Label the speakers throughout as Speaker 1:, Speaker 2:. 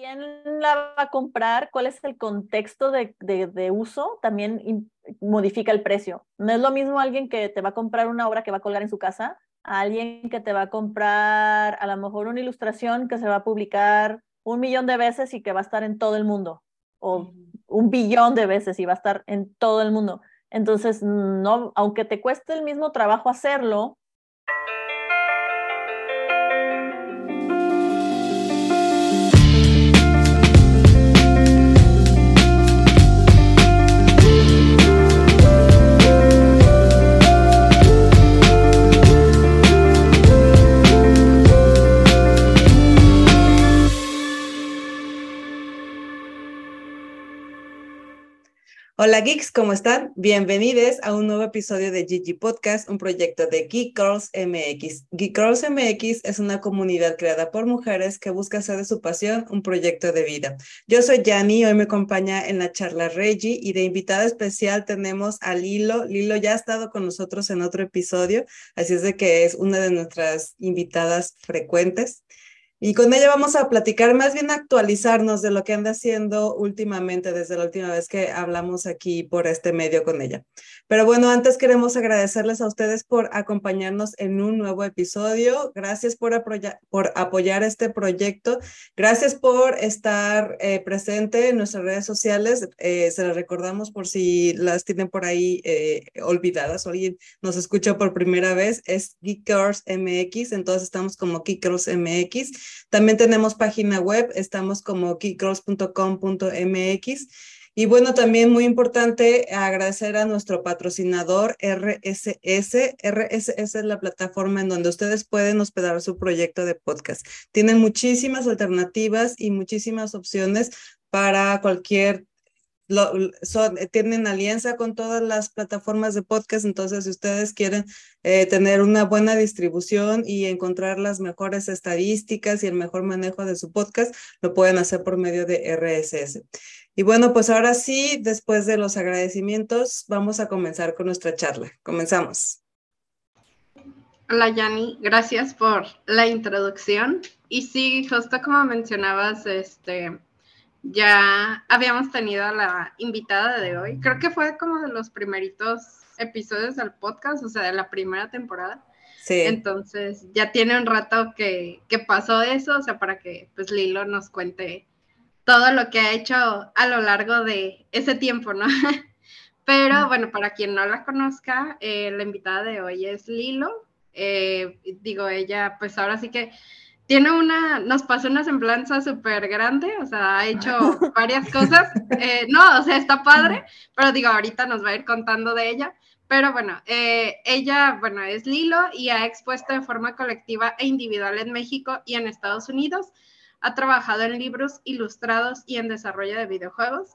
Speaker 1: quién la va a comprar, cuál es el contexto de, de, uso, también modifica el precio. No es lo mismo alguien que te va a comprar una obra que va a colgar en su casa, a alguien que te va a comprar a lo mejor una ilustración que se va a publicar un millón de veces y que va a estar en todo el mundo, o un billón de veces y va a estar en todo el mundo. Entonces, no, aunque te cueste el mismo trabajo hacerlo,
Speaker 2: Hola geeks, ¿cómo están? Bienvenidos a un nuevo episodio de Gigi Podcast, un proyecto de Geek Girls MX. Geek Girls MX es una comunidad creada por mujeres que busca hacer de su pasión un proyecto de vida. Yo soy Yani, hoy me acompaña en la charla Reggie y de invitada especial tenemos a Lilo. Lilo ya ha estado con nosotros en otro episodio, así es de que es una de nuestras invitadas frecuentes. Y con ella vamos a platicar, más bien actualizarnos de lo que anda haciendo últimamente, desde la última vez que hablamos aquí por este medio con ella. Pero bueno, antes queremos agradecerles a ustedes por acompañarnos en un nuevo episodio. Gracias por, por apoyar este proyecto. Gracias por estar eh, presente en nuestras redes sociales. Eh, se las recordamos por si las tienen por ahí eh, olvidadas o alguien nos escuchó por primera vez. Es Geekers MX, entonces estamos como Geekers MX. También tenemos página web, estamos como geekgirls.com.mx. Y bueno, también muy importante agradecer a nuestro patrocinador RSS. RSS es la plataforma en donde ustedes pueden hospedar su proyecto de podcast. Tienen muchísimas alternativas y muchísimas opciones para cualquier eh, tienen alianza con todas las plataformas de podcast, entonces si ustedes quieren eh, tener una buena distribución y encontrar las mejores estadísticas y el mejor manejo de su podcast, lo pueden hacer por medio de RSS. Y bueno, pues ahora sí, después de los agradecimientos, vamos a comenzar con nuestra charla. Comenzamos.
Speaker 3: Hola Yanni, gracias por la introducción. Y sí, justo como mencionabas, este, ya habíamos tenido a la invitada de hoy. Creo que fue como de los primeritos episodios del podcast, o sea, de la primera temporada. Sí. Entonces, ya tiene un rato que, que pasó eso, o sea, para que pues Lilo nos cuente todo lo que ha hecho a lo largo de ese tiempo, ¿no? Pero bueno, para quien no la conozca, eh, la invitada de hoy es Lilo. Eh, digo, ella, pues ahora sí que tiene una, nos pasó una semblanza súper grande, o sea, ha hecho varias cosas. Eh, no, o sea, está padre, pero digo, ahorita nos va a ir contando de ella. Pero bueno, eh, ella, bueno, es Lilo y ha expuesto de forma colectiva e individual en México y en Estados Unidos. Ha trabajado en libros ilustrados y en desarrollo de videojuegos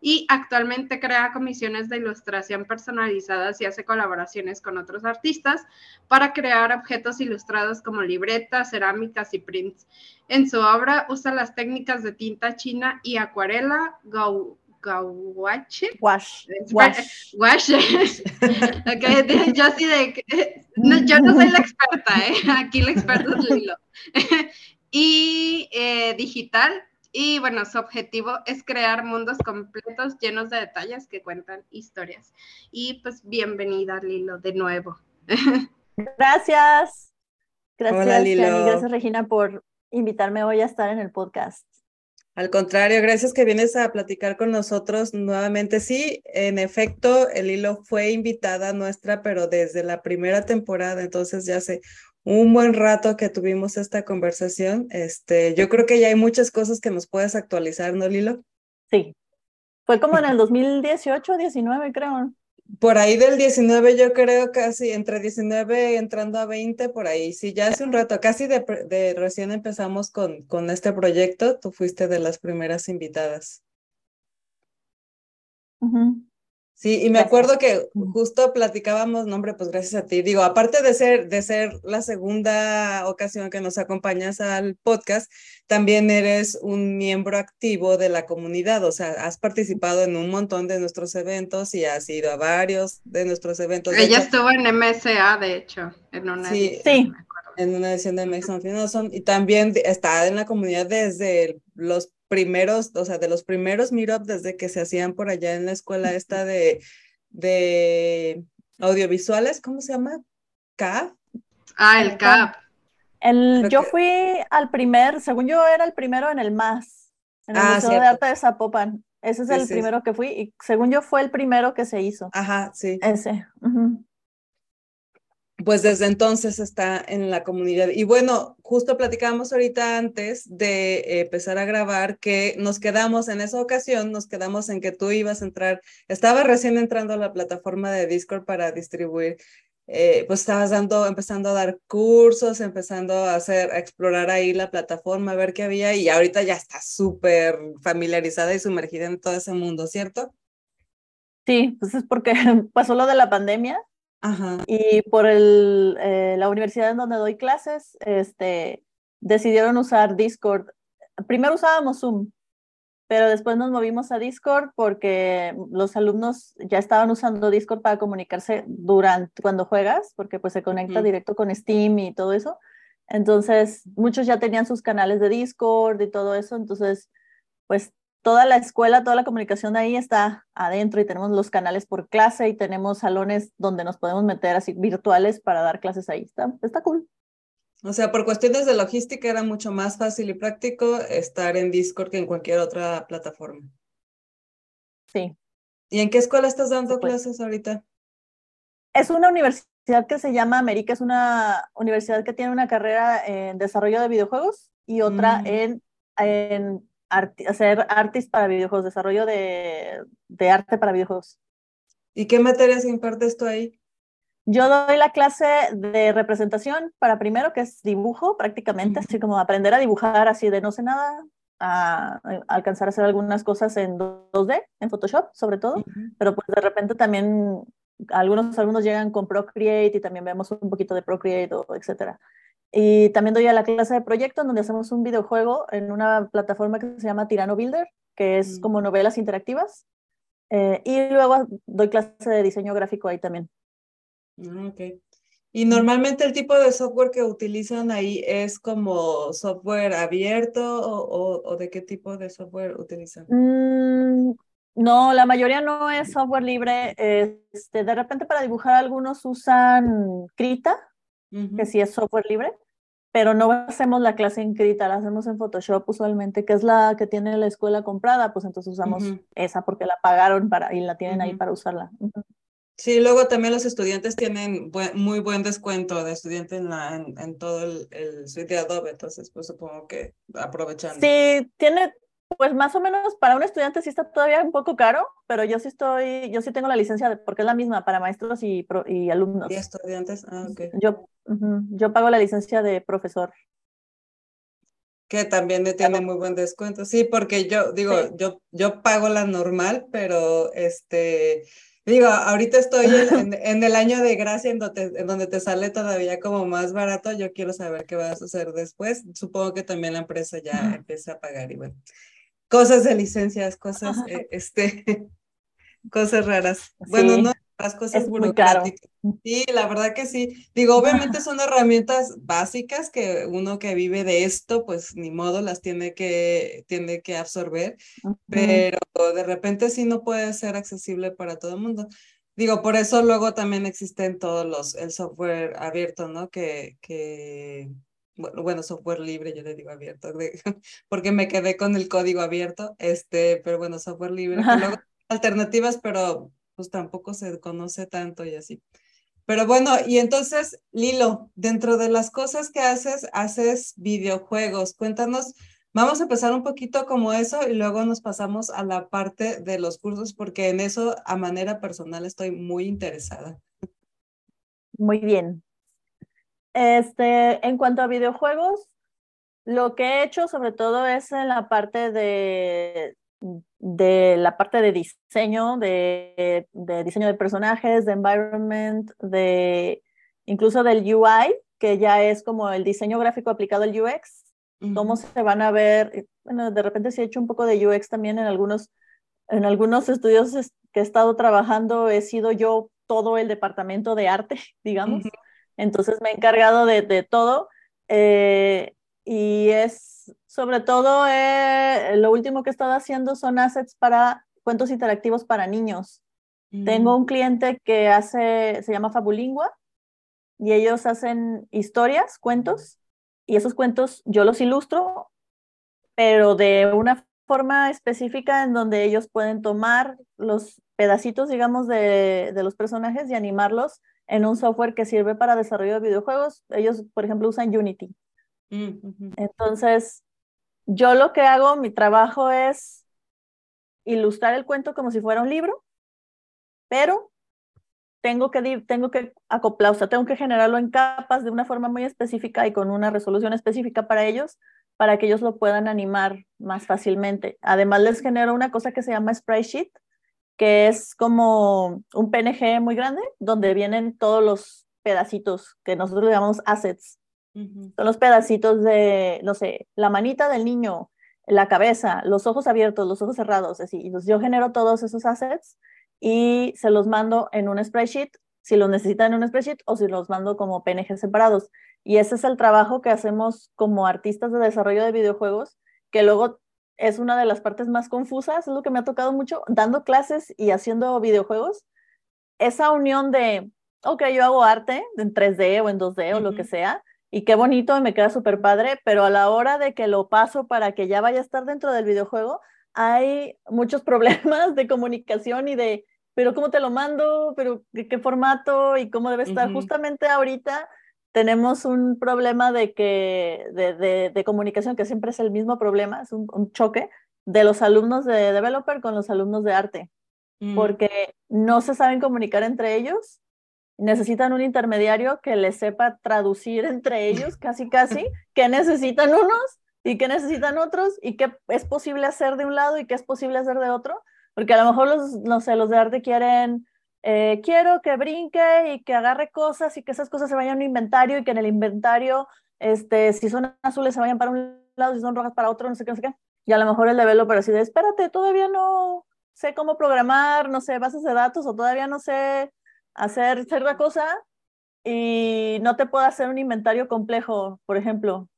Speaker 3: y actualmente crea comisiones de ilustración personalizadas y hace colaboraciones con otros artistas para crear objetos ilustrados como libretas, cerámicas y prints. En su obra usa las técnicas de tinta china y acuarela, go, Wash.
Speaker 1: Wash.
Speaker 3: Wash. okay, yo así de. No, yo no soy la experta, ¿eh? Aquí la experta es Lilo. y eh, digital, y bueno, su objetivo es crear mundos completos llenos de detalles que cuentan historias. Y pues bienvenida, Lilo, de nuevo.
Speaker 1: Gracias. Gracias, Lilo. Gracias, Regina, por invitarme hoy a estar en el podcast.
Speaker 2: Al contrario, gracias que vienes a platicar con nosotros nuevamente. Sí, en efecto, el hilo fue invitada nuestra, pero desde la primera temporada, entonces ya hace un buen rato que tuvimos esta conversación. Este, yo creo que ya hay muchas cosas que nos puedes actualizar, ¿no, Lilo?
Speaker 1: Sí. Fue como en el 2018, 19, creo.
Speaker 2: Por ahí del 19, yo creo casi entre 19 entrando a 20, por ahí. Sí, ya hace un rato, casi de, de recién empezamos con, con este proyecto. Tú fuiste de las primeras invitadas. Sí, y me acuerdo que justo platicábamos, nombre, pues gracias a ti. Digo, aparte de ser, de ser la segunda ocasión que nos acompañas al podcast, también eres un miembro activo de la comunidad, o sea, has participado en un montón de nuestros eventos y has ido a varios de nuestros eventos.
Speaker 3: Ella estuvo en MSA, de hecho, en una
Speaker 1: sí, sí.
Speaker 2: en una edición de Mason Finalson, y también está en la comunidad desde los primeros, o sea, de los primeros meetups desde que se hacían por allá en la escuela esta de, de audiovisuales, ¿cómo se llama? ¿CAP?
Speaker 3: Ah, el CAP.
Speaker 1: El, yo fui al primer, según yo era el primero en el MAS, en el
Speaker 2: Ah,
Speaker 1: Museo de
Speaker 2: cierto.
Speaker 1: Arte de Zapopan. Ese es
Speaker 2: Sí,
Speaker 1: el
Speaker 2: sí.
Speaker 1: primero que fui y según yo fue el primero que se hizo.
Speaker 2: Ajá, sí.
Speaker 1: Ese.
Speaker 2: Pues desde entonces está en la comunidad. Y bueno, justo platicábamos ahorita antes de eh, empezar a grabar que nos quedamos en esa ocasión, nos quedamos en que tú ibas a entrar, estaba recién entrando a la plataforma de Discord para distribuir, eh, pues estabas dando, empezando a dar cursos, empezando a hacer, explorar ahí la plataforma, a ver qué había y ahorita ya está súper familiarizada y sumergida en todo ese mundo, ¿cierto?
Speaker 1: Sí, pues es porque pasó lo de la pandemia
Speaker 2: Ajá.
Speaker 1: y por el, eh, la universidad en donde doy clases, este, decidieron usar Discord. Primero usábamos Zoom, pero después nos movimos a Discord porque los alumnos ya estaban usando Discord para comunicarse durante cuando juegas, porque pues se conecta directo con Steam y todo eso. Entonces, muchos ya tenían sus canales de Discord y todo eso, entonces, pues toda la escuela, toda la comunicación de ahí está adentro y tenemos los canales por clase y tenemos salones donde nos podemos meter así virtuales para dar clases ahí. Está, está cool.
Speaker 2: O sea, por cuestiones de logística era mucho más fácil y práctico estar en Discord que en cualquier otra plataforma.
Speaker 1: Sí.
Speaker 2: ¿Y en qué escuela estás dando
Speaker 1: pues.
Speaker 2: clases ahorita?
Speaker 1: Es una universidad que se llama América, es una universidad que tiene una carrera en desarrollo de videojuegos y otra
Speaker 2: Mm.
Speaker 1: en, en arti- hacer artes para videojuegos, desarrollo de, de arte para videojuegos.
Speaker 2: ¿Y qué materias impartes tú ahí?
Speaker 1: Yo doy la clase de representación para primero, que es dibujo prácticamente,
Speaker 2: Ujú.
Speaker 1: así como aprender a dibujar así de no sé nada, a, a alcanzar a hacer algunas cosas en 2D, en Photoshop sobre todo,
Speaker 2: Ujú.
Speaker 1: pero pues de repente también algunos alumnos llegan con Procreate y también vemos un poquito de Procreate o etcétera. Y también doy a la clase de proyecto en donde hacemos un videojuego en una plataforma que se llama Tirano Builder, que es
Speaker 2: Mm.
Speaker 1: como novelas interactivas. Eh, y luego doy clase de diseño gráfico ahí también.
Speaker 2: Ah, ok. Y normalmente el tipo de software que utilizan ahí es como software abierto o, o- o de qué tipo de software utilizan?
Speaker 1: Mm, no, la mayoría no es software libre. Este, de repente para dibujar algunos usan Krita, Que sí es software libre, pero no hacemos la clase en Krita, la hacemos en Photoshop usualmente, que es la que tiene la escuela comprada, pues entonces usamos
Speaker 2: Ujú.
Speaker 1: esa porque la pagaron para, y la tienen ahí para usarla.
Speaker 2: Sí, luego también los estudiantes tienen buen- muy buen descuento de estudiante en, la, en, en todo el, el suite de Adobe, entonces pues supongo que aprovechando.
Speaker 1: Sí, tiene, pues más o menos para un estudiante sí está todavía un poco caro, pero yo sí estoy, yo sí tengo la licencia de- porque es la misma para maestros y, pro- y alumnos.
Speaker 2: ¿Y estudiantes? Ah, ok.
Speaker 1: Yo, yo pago la licencia de profesor.
Speaker 2: Que también le tiene muy buen descuento. Sí, porque yo digo,
Speaker 1: Sí.
Speaker 2: yo, yo pago la normal, pero este, digo, ahorita estoy en, en- en el año de gracia en donde, en donde te sale todavía como más barato. Yo quiero saber qué vas a hacer después. Supongo que también la empresa ya empieza a pagar y bueno, cosas de licencias, cosas, eh, este, cosas raras. Bueno,
Speaker 1: Sí,
Speaker 2: no las cosas
Speaker 1: es muy caro.
Speaker 2: Sí, la verdad que sí. Digo, obviamente son herramientas básicas que uno que vive de esto, pues ni modo, las tiene que, tiene que absorber,
Speaker 1: Ujú.
Speaker 2: pero de repente sí no puede ser accesible para todo el mundo. Digo, por eso luego también existen todos los, el software abierto, ¿no? Que, que, bueno, software libre, yo le digo abierto, de- porque me quedé con el código abierto, este, pero bueno, software libre, que luego alternativas, pero pues tampoco se conoce tanto y así. Pero bueno, y entonces, Lilo, dentro de las cosas que haces, haces videojuegos. Cuéntanos, vamos a empezar un poquito como eso y luego nos pasamos a la parte de los cursos, porque en eso a manera personal estoy muy interesada.
Speaker 1: Muy bien. Este, en cuanto a videojuegos, lo que he hecho sobre todo es en la parte de, de la parte de diseño, de, de diseño de personajes, de environment, de incluso del UI, que ya es como el diseño gráfico aplicado al UX, cómo se van a ver, bueno, de repente sí he hecho un poco de UX también en algunos, en algunos estudios es- que he estado trabajando, he sido yo todo el departamento de arte, digamos.
Speaker 2: Ujú.
Speaker 1: Entonces me he encargado de, de todo eh, y es sobre todo eh, lo último que he estado haciendo son assets para cuentos interactivos para niños. Tengo mm. un cliente que hace, se llama Fabulingua, y ellos hacen historias, cuentos, y esos cuentos yo los ilustro, pero de una forma específica en donde ellos pueden tomar los pedacitos, digamos, de, de los personajes y animarlos en un software que sirve para desarrollo de videojuegos. Ellos, por ejemplo, usan Unity. Mm, Entonces, yo lo que hago, mi trabajo es ilustrar el cuento como si fuera un libro, pero tengo que, tengo que acoplar, o sea, tengo que generarlo en capas de una forma muy específica y con una resolución específica para ellos, para que ellos lo puedan animar más fácilmente. Además, les genero una cosa que se llama Sprite Sheet, que es como un PNG muy grande, donde vienen todos los pedacitos que nosotros le llamamos assets. Son los pedacitos de, no sé, la manita del niño, la cabeza, los ojos abiertos, los ojos cerrados, así. Entonces yo genero todos esos assets y se los mando en un spreadsheet, si los necesitan en un spreadsheet o si los mando como PNG separados. Y ese es el trabajo que hacemos como artistas de desarrollo de videojuegos, que luego es una de las partes más confusas, es lo que me ha tocado mucho, dando clases y haciendo videojuegos, esa unión de, ok, yo hago arte en 3D o en 2D o lo que sea, y qué bonito, me queda súper padre, pero a la hora de que lo paso para que ya vaya a estar dentro del videojuego, hay muchos problemas de comunicación y de, pero cómo te lo mando, pero qué formato y cómo debe estar. Justamente ahorita tenemos un problema de, que, de, de, comunicación que siempre es el mismo problema, es un, choque de los alumnos de developer con los alumnos de arte, mm. porque no se saben comunicar entre ellos, necesitan un intermediario que les sepa traducir entre ellos, casi casi, que necesitan unos y que necesitan otros y qué es posible hacer de un lado y qué es posible hacer de otro, porque a lo mejor los, no sé, los de arte quieren eh, quiero que brinque y que agarre cosas y que esas cosas se vayan a un inventario y que en el inventario, este, si son azules se vayan para un lado, si son rojas para otro, no sé qué, no sé qué. Y a lo mejor el developer así de, espérate, todavía no sé cómo programar, no sé, bases de datos o todavía no sé hacer cierta cosa y no te puedo hacer un inventario complejo, por ejemplo.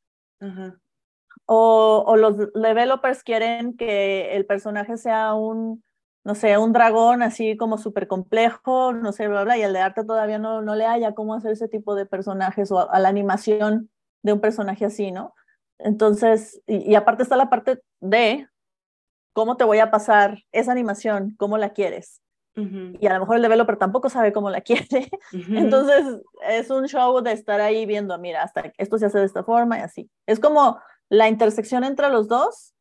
Speaker 1: O, o los developers quieren que el personaje sea un no sé, un dragón así como súper complejo, no sé, bla, bla, y el de arte todavía no, no le haya cómo hacer ese tipo de personajes o a, la animación de un personaje así, ¿no? Entonces, y, aparte está la parte de cómo te voy a pasar esa animación, cómo la quieres. Y a lo mejor el developer tampoco sabe cómo la quiere. Entonces, es un show de estar ahí viendo, mira, hasta esto se hace de esta forma y así. Es como la intersección entre los dos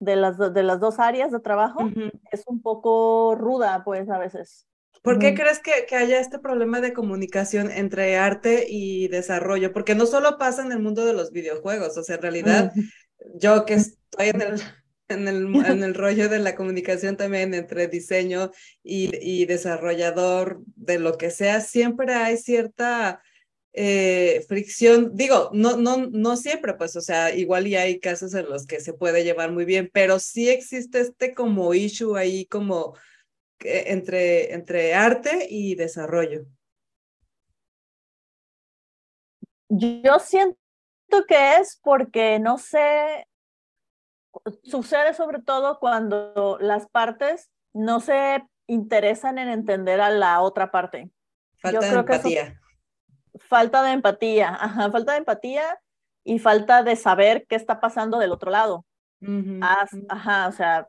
Speaker 1: de las, de las dos áreas de trabajo es un poco ruda, pues a veces.
Speaker 2: ¿Por qué crees que, que, haya este problema de comunicación entre arte y desarrollo? Porque no solo pasa en el mundo de los videojuegos, o sea, en realidad yo que estoy en el, en el, en el rollo de la comunicación también entre diseño y, y desarrollador de lo que sea, siempre hay cierta eh, fricción, digo, no, no, no siempre, pues, o sea, igual y hay casos en los que se puede llevar muy bien, pero sí existe este como issue ahí como entre, entre arte y desarrollo.
Speaker 1: Yo siento que es porque, no sé, sucede sobre todo cuando las partes no se interesan en entender a la otra parte.
Speaker 2: Falta empatía
Speaker 1: falta de empatía, ajá, falta de empatía y falta de saber qué está pasando del otro lado. Ajá, o sea,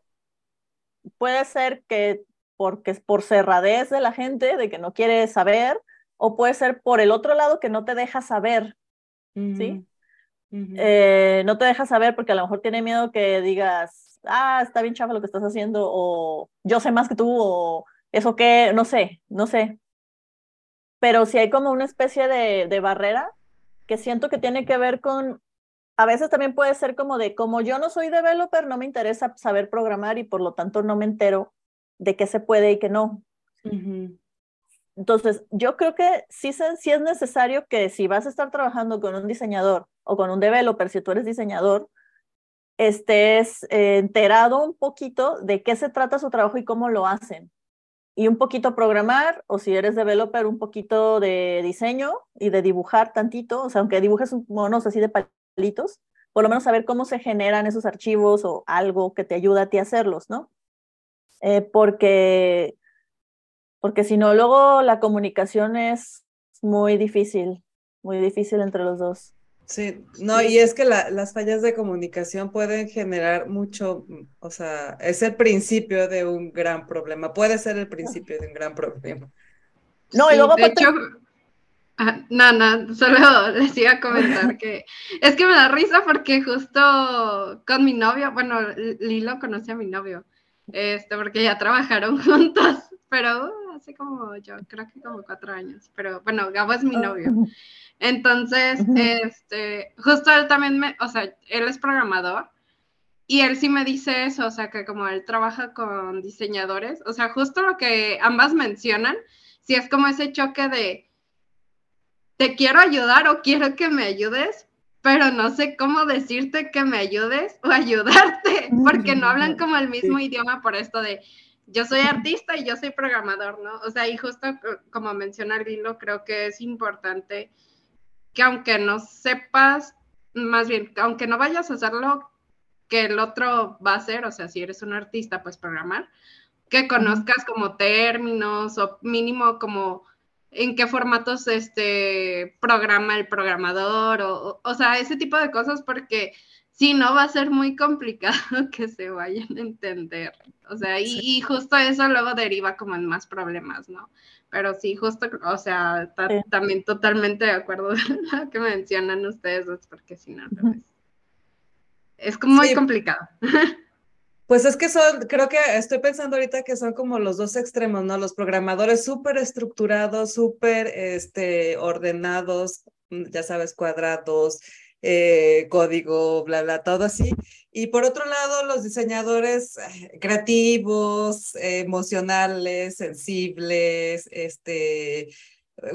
Speaker 1: puede ser que porque es por cerradez de la gente, de que no quiere saber, o puede ser por el otro lado que no te deja saber, ¿sí? Eh, no te deja saber porque a lo mejor tiene miedo que digas, ah, está bien chafa lo que estás haciendo, o yo sé más que tú, o eso que, no sé, no sé pero sí hay como una especie de, de barrera que siento que tiene que ver con, a veces también puede ser como de, como yo no soy developer, no me interesa saber programar y por lo tanto no me entero de qué se puede y qué no. Entonces, yo creo que sí, sí es necesario que si vas a estar trabajando con un diseñador o con un developer, si tú eres diseñador, estés eh, enterado un poquito de qué se trata su trabajo y cómo lo hacen y un poquito programar, o si eres developer, un poquito de diseño y de dibujar tantito, o sea, aunque dibujes monos así de palitos, por lo menos saber cómo se generan esos archivos o algo que te ayuda a ti a hacerlos, ¿no? Eh, porque, porque si no, luego la comunicación es muy difícil, muy difícil entre los dos.
Speaker 2: Sí, no, y es que las fallas de comunicación pueden generar mucho, o sea, es el principio de un gran problema, puede ser el principio de un gran problema.
Speaker 3: No, y luego... De hecho, ah, no, no, solo les iba a comentar que es que me da risa porque justo con mi novio, bueno, Lilo conoce a mi novio, este, porque ya trabajaron juntos, pero uh, hace como, yo creo que como cuatro años, pero bueno, Gabo es mi novio. Entonces, este, justo él también me, o sea, él es programador y él sí me dice eso, o sea, que como él trabaja con diseñadores, o sea, justo lo que ambas mencionan, si es como ese choque de, te quiero ayudar o quiero que me ayudes, pero no sé cómo decirte que me ayudes o ayudarte, porque no hablan como el mismo idioma por esto de, yo soy artista y yo soy programador, ¿no? O sea, y justo como menciona Lilo, creo que es importante que aunque no sepas, más bien, aunque no vayas a hacerlo que el otro va a hacer, o sea, si eres un artista, pues programar, que conozcas como términos o mínimo como en qué formatos este programa el programador o, o, sea, ese tipo de cosas porque si no va a ser muy complicado que se vayan a entender. O sea, y, y, justo eso luego deriva como en más problemas, ¿no? Pero sí, justo, o sea, también totalmente de acuerdo con lo que mencionan ustedes porque si no, es como muy complicado.
Speaker 2: Pues es que son, creo que estoy pensando ahorita que son como los dos extremos, ¿no? Los programadores súper estructurados, súper este, ordenados, mm, ya sabes, cuadrados, eh, código, bla, bla, todo así. Y por otro lado, los diseñadores eh, creativos, emocionales, sensibles, este,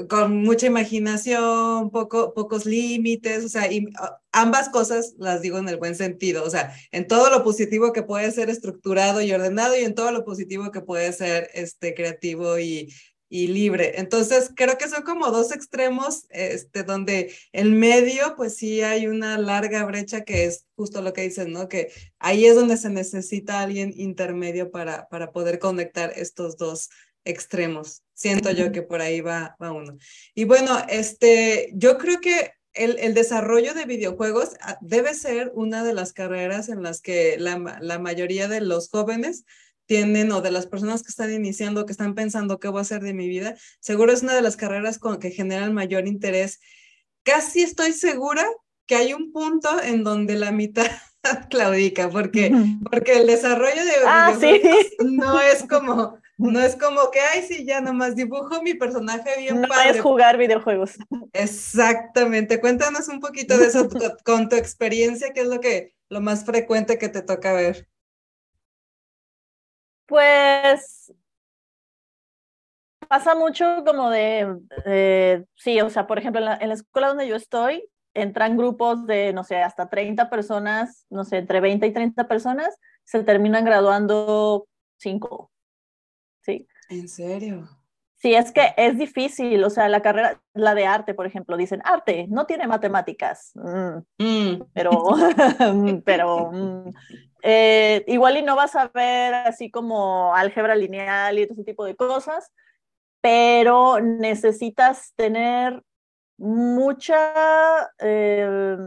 Speaker 2: con mucha imaginación, poco, pocos límites, o sea, y ah, ambas cosas las digo en el buen sentido, o sea, en todo lo positivo que puede ser estructurado y ordenado y en todo lo positivo que puede ser este, creativo y, y libre. Entonces, creo que son como dos extremos, este, donde en medio, pues sí hay una larga brecha que es justo lo que dicen, ¿no? Que ahí es donde se necesita alguien intermedio para, para poder conectar estos dos extremos. Siento yo que por ahí va, va uno. Y bueno, este, yo creo que el, el, desarrollo de videojuegos ah, debe ser una de las carreras en las que la, la mayoría de los jóvenes tienen o de las personas que están iniciando, que están pensando qué voy a hacer de mi vida, seguro es una de las carreras con que generan mayor interés. Casi estoy segura que hay un punto en donde la mitad claudica, porque, porque el desarrollo de
Speaker 1: ah,
Speaker 2: no es como no es como que, ay, sí, ya nomás dibujo mi personaje bien
Speaker 1: no es jugar videojuegos.
Speaker 2: Exactamente. Cuéntanos un poquito de eso con tu experiencia, qué es lo que lo más frecuente que te toca ver.
Speaker 1: Pues pasa mucho como de, sí, o sea, por ejemplo, en la, en la, escuela donde yo estoy, entran grupos de, no sé, hasta 30 personas, no sé, entre 20 y 30 personas, se terminan graduando cinco Sí.
Speaker 2: ¿En serio?
Speaker 1: Sí, es que es difícil, o sea, la carrera, la de arte, por ejemplo, dicen arte, no tiene matemáticas, mm, mm. pero, pero mm, eh, igual y no vas a ver así como álgebra lineal y ese tipo de cosas, pero necesitas tener mucha eh,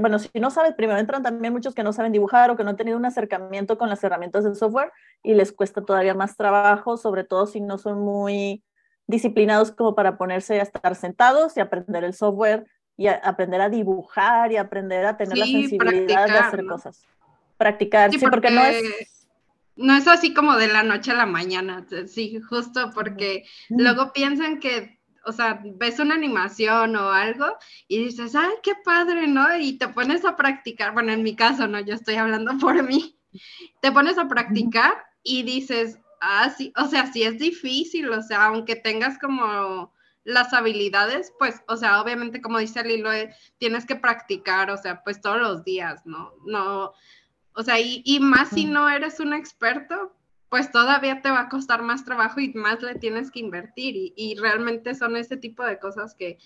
Speaker 1: bueno, si no sabes, primero entran también muchos que no saben dibujar o que no han tenido un acercamiento con las herramientas del software y les cuesta todavía más trabajo, sobre todo si no son muy disciplinados como para ponerse a estar sentados y aprender el software y aprender a dibujar y aprender a tener la sensibilidad de hacer cosas. Practicar, sí, porque, no es...
Speaker 3: No es así como de la noche a la mañana, sí, justo porque luego piensan que o sea, ves una animación o algo y dices, ay, qué padre, ¿no? Y te pones a practicar, bueno, en mi caso, no, yo estoy hablando por mí, te pones a practicar y dices, ah, sí, o sea, sí es difícil, o sea, aunque tengas como las habilidades, pues, o sea, obviamente, como dice Lilo, eh, tienes que practicar, o sea, pues todos los días, ¿no? No, o sea, y, y más si no eres un experto, pues todavía te va a costar más trabajo y más le tienes que invertir. Y, realmente son ese tipo de cosas que,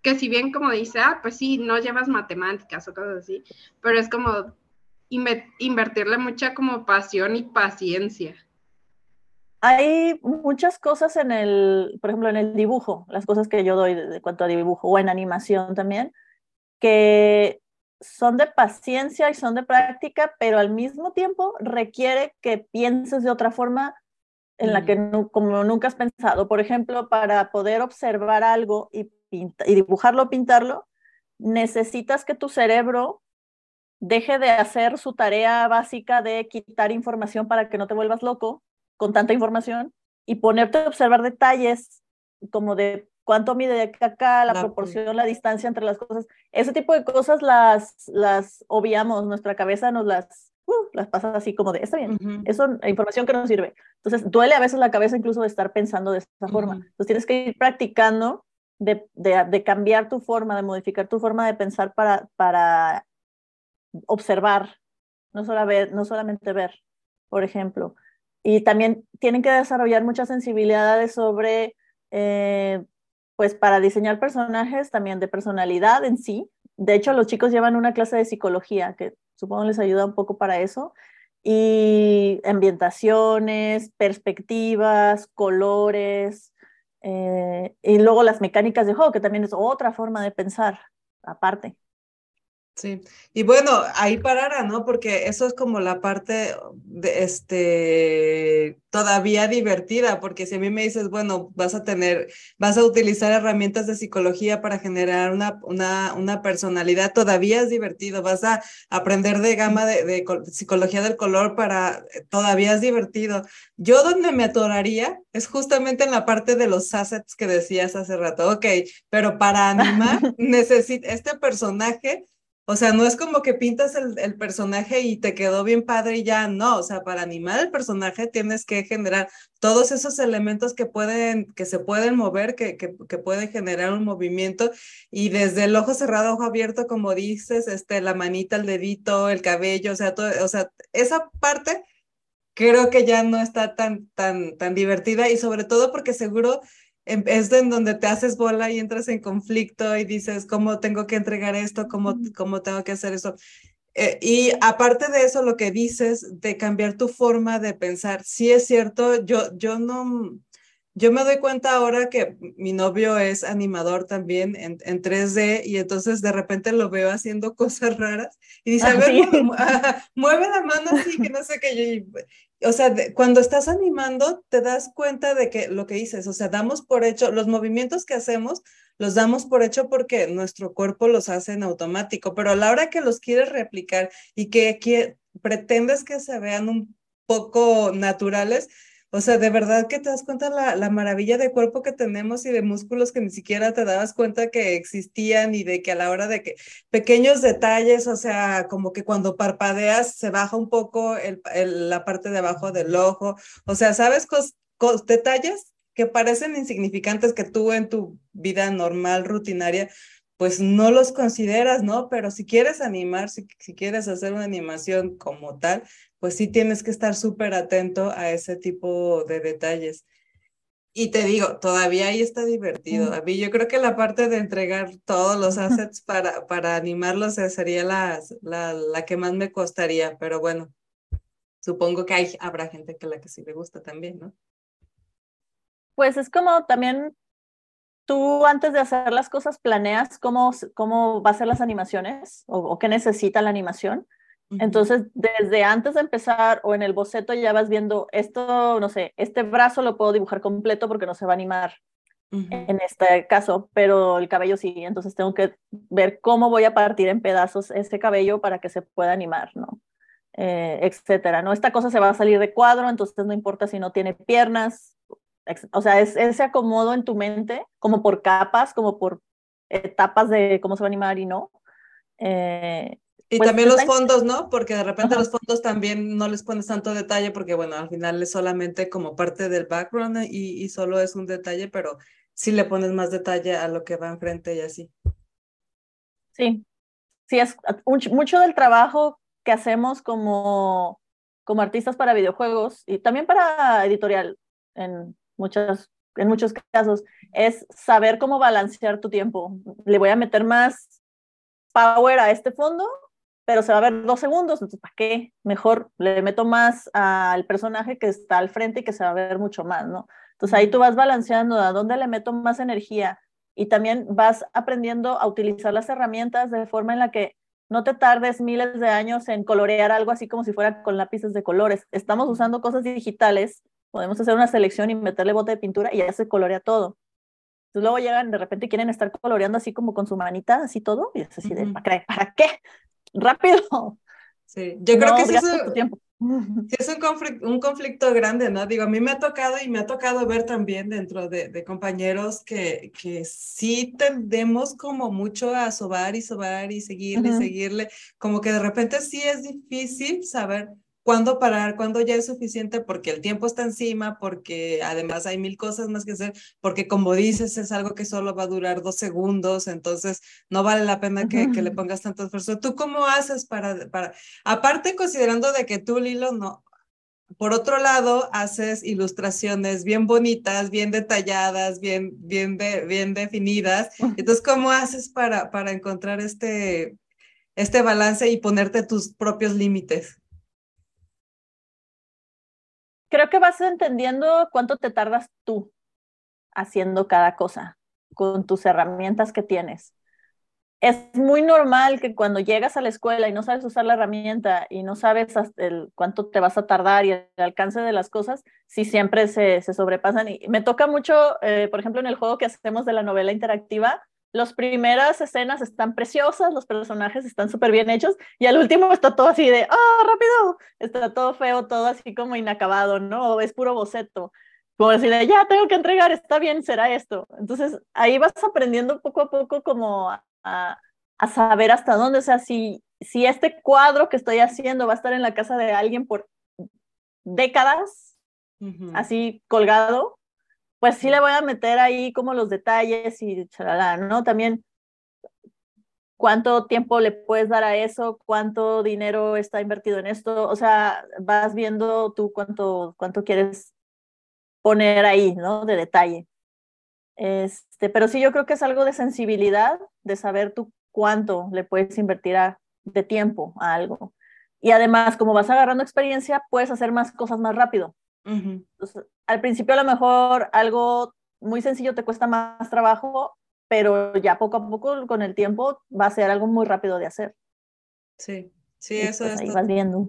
Speaker 3: que si bien como dice, ah, pues sí, no llevas matemáticas o cosas así, pero es como invertirle mucha como pasión y paciencia.
Speaker 1: Hay muchas cosas en el, por ejemplo, en el dibujo, las cosas que yo doy de, cuanto a dibujo o en animación también, que son de paciencia y son de práctica, pero al mismo tiempo requiere que pienses de otra forma en la que como nunca has pensado. Por ejemplo, para poder observar algo y, y dibujarlo o pintarlo, necesitas que tu cerebro deje de hacer su tarea básica de quitar información para que no te vuelvas loco con tanta información y ponerte a observar detalles como de cuánto mide acá, la, proporción, la distancia entre las cosas. Ese tipo de cosas las, las obviamos, nuestra cabeza nos las, uh, las pasa así como de, está bien, eso es información que nos sirve. Entonces, duele a veces la cabeza incluso de estar pensando de esa forma. Entonces, tienes que ir practicando de, de, de, cambiar tu forma, de modificar tu forma de pensar para, para observar, no, solo ver, no solamente ver, por ejemplo. Y también tienen que desarrollar muchas sensibilidades sobre, eh, pues para diseñar personajes, también de personalidad en sí. De hecho, los chicos llevan una clase de psicología que supongo les ayuda un poco para eso. Y ambientaciones, perspectivas, colores, eh, y luego las mecánicas de juego, que también es otra forma de pensar aparte.
Speaker 2: Sí, y bueno, ahí parará, ¿no? Porque eso es como la parte de este todavía divertida, porque si a mí me dices, bueno, vas a tener, vas a utilizar herramientas de psicología para generar una, una, una personalidad, todavía es divertido, vas a aprender de gama de, de psicología del color para, todavía es divertido. Yo donde me atoraría es justamente en la parte de los assets que decías hace rato, ok, pero para animar necesito este personaje o sea, no es como que pintas el, personaje y te quedó bien padre y ya, no, o sea, para animar el personaje tienes que generar todos esos elementos que pueden, que se pueden mover, que, que, que pueden generar un movimiento y desde el ojo cerrado, ojo abierto, como dices, este, la manita, el dedito, el cabello, o sea, todo, o sea, esa parte creo que ya no está tan, tan, tan divertida y sobre todo porque seguro es en donde te haces bola y entras en conflicto y dices, ¿cómo tengo que entregar esto? ¿Cómo, cómo tengo que hacer eso? Eh, y aparte de eso, lo que dices de cambiar tu forma de pensar, sí es cierto, yo, yo no, yo me doy cuenta ahora que mi novio es animador también en, en 3D y entonces de repente lo veo haciendo cosas raras y dice, a ver, mueve, la mano así, que no sé qué. O sea, cuando estás animando, te das cuenta de que lo que dices, o sea, damos por hecho, los movimientos que hacemos, los damos por hecho porque nuestro cuerpo los hace en automático, pero a la hora que los quieres replicar y que, pretendes que se vean un poco naturales, o sea, de verdad que te das cuenta la, la maravilla de cuerpo que tenemos y de músculos que ni siquiera te dabas cuenta que existían y de que a la hora de que pequeños detalles, o sea, como que cuando parpadeas se baja un poco el, la parte de abajo del ojo, o sea, ¿sabes? detalles que parecen insignificantes que tú en tu vida normal, rutinaria, pues no los consideras, ¿no? Pero si quieres animar, si, si quieres hacer una animación como tal, pues sí tienes que estar súper atento a ese tipo de detalles. Y te digo, todavía ahí está divertido. A mí yo creo que la parte de entregar todos los assets para, para animarlos sería la, la, la que más me costaría, pero bueno, supongo que hay, habrá gente que la que sí le gusta también, ¿no?
Speaker 1: Pues es como también tú antes de hacer las cosas planeas cómo, cómo va a ser las animaciones o, o qué necesita la animación. Entonces, desde antes de empezar o en el boceto ya vas viendo esto, no sé, este brazo lo puedo dibujar completo porque no se va a animar en este caso, pero el cabello sí, entonces tengo que ver cómo voy a partir en pedazos ese cabello para que se pueda animar, ¿no? Eh, etcétera, ¿no? Esta cosa se va a salir de cuadro, entonces no importa si no tiene piernas, o sea, es ese acomodo en tu mente, como por capas, como por etapas de cómo se va a animar y no. Eh,
Speaker 2: y también los fondos, ¿no? Porque de repente los fondos también no les pones tanto detalle porque, bueno, al final es solamente como parte del background y, y solo es un detalle, pero sí le pones más detalle a lo que va enfrente y así.
Speaker 1: Sí, sí, es mucho del trabajo que hacemos como, como artistas para videojuegos y también para editorial en muchas en muchos casos, es saber cómo balancear tu tiempo. Le voy a meter más power a este fondo, pero se va a ver dos segundos, entonces ¿para qué? Mejor le meto más al personaje que está al frente y que se va a ver mucho más, ¿no? Entonces ahí tú vas balanceando a dónde le meto más energía y también vas aprendiendo a utilizar las herramientas de forma en la que no te tardes miles de años en colorear algo así como si fuera con lápices de colores. Estamos usando cosas digitales, podemos hacer una selección y meterle bote de pintura y ya se colorea todo. Entonces luego llegan, de repente quieren estar coloreando así como con su manita, así todo, y es así de, ¿para qué? Rápido.
Speaker 2: Sí, yo creo que sí es, tiempo. es un, conflicto, un conflicto grande, ¿no? Digo, a mí me ha tocado y me ha tocado ver también dentro de, de compañeros que, que sí tendemos como mucho a sobar y sobar y seguirle y seguirle, como que de repente sí es difícil saber cuándo parar, cuándo ya es suficiente, porque el tiempo está encima, porque además hay mil cosas más que hacer, porque como dices, es algo que solo va a durar dos segundos, entonces no vale la pena que, que le pongas tanto esfuerzo. ¿Tú cómo haces para, para, aparte considerando de que tú, Lilo, no, por otro lado, haces ilustraciones bien bonitas, bien detalladas, bien, bien, de, bien definidas. Entonces, ¿cómo haces para, para encontrar este, este balance y ponerte tus propios límites?
Speaker 1: Creo que vas entendiendo cuánto te tardas tú haciendo cada cosa con tus herramientas que tienes. Es muy normal que cuando llegas a la escuela y no sabes usar la herramienta y no sabes el, cuánto te vas a tardar y el alcance de las cosas, si siempre se, se sobrepasan. Y me toca mucho, eh, por ejemplo, en el juego que hacemos de la novela interactiva, las primeras escenas están preciosas, los personajes están súper bien hechos y al último está todo así de, ¡ah, rápido! Está todo feo, todo así como inacabado, ¿no? es puro boceto. Como decir, ya tengo que entregar, está bien, será esto. Entonces ahí vas aprendiendo poco a poco como a, a saber hasta dónde, o sea, si, si este cuadro que estoy haciendo va a estar en la casa de alguien por décadas, así colgado, pues sí le voy a meter ahí como los detalles y chalala, ¿no? También cuánto tiempo le puedes dar a eso, cuánto dinero está invertido en esto, o sea, vas viendo tú cuánto, cuánto quieres poner ahí, ¿no? De detalle. Este, pero sí, yo creo que es algo de sensibilidad, de saber tú cuánto le puedes invertir de tiempo a algo. Y además, como vas agarrando experiencia, puedes hacer más cosas más rápido al principio a lo mejor algo muy sencillo te cuesta más trabajo, pero ya poco a poco con el tiempo va a ser algo muy rápido de hacer.
Speaker 2: Sí, sí, eso
Speaker 1: pues es. Ahí vas viendo.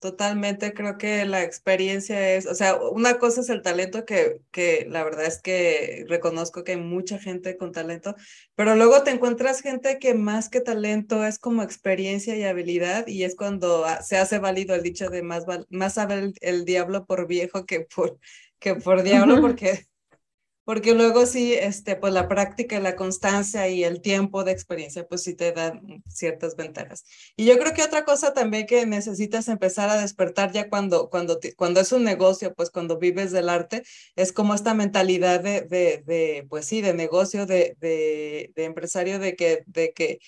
Speaker 2: Totalmente, creo que la experiencia es, o sea, una cosa es el talento que, que la verdad es que reconozco que hay mucha gente con talento, pero luego te encuentras gente que más que talento es como experiencia y habilidad y es cuando se hace válido el dicho de más, más sabe el, el diablo por viejo que por, que por diablo, porque porque luego sí, este, pues la práctica, la constancia y el tiempo de experiencia, pues sí te dan ciertas ventajas. Y yo creo que otra cosa también que necesitas empezar a despertar ya cuando, cuando, cuando es un negocio, pues cuando vives del arte, es como esta mentalidad de, de, de pues sí, de negocio, de, de, de empresario, de que, de que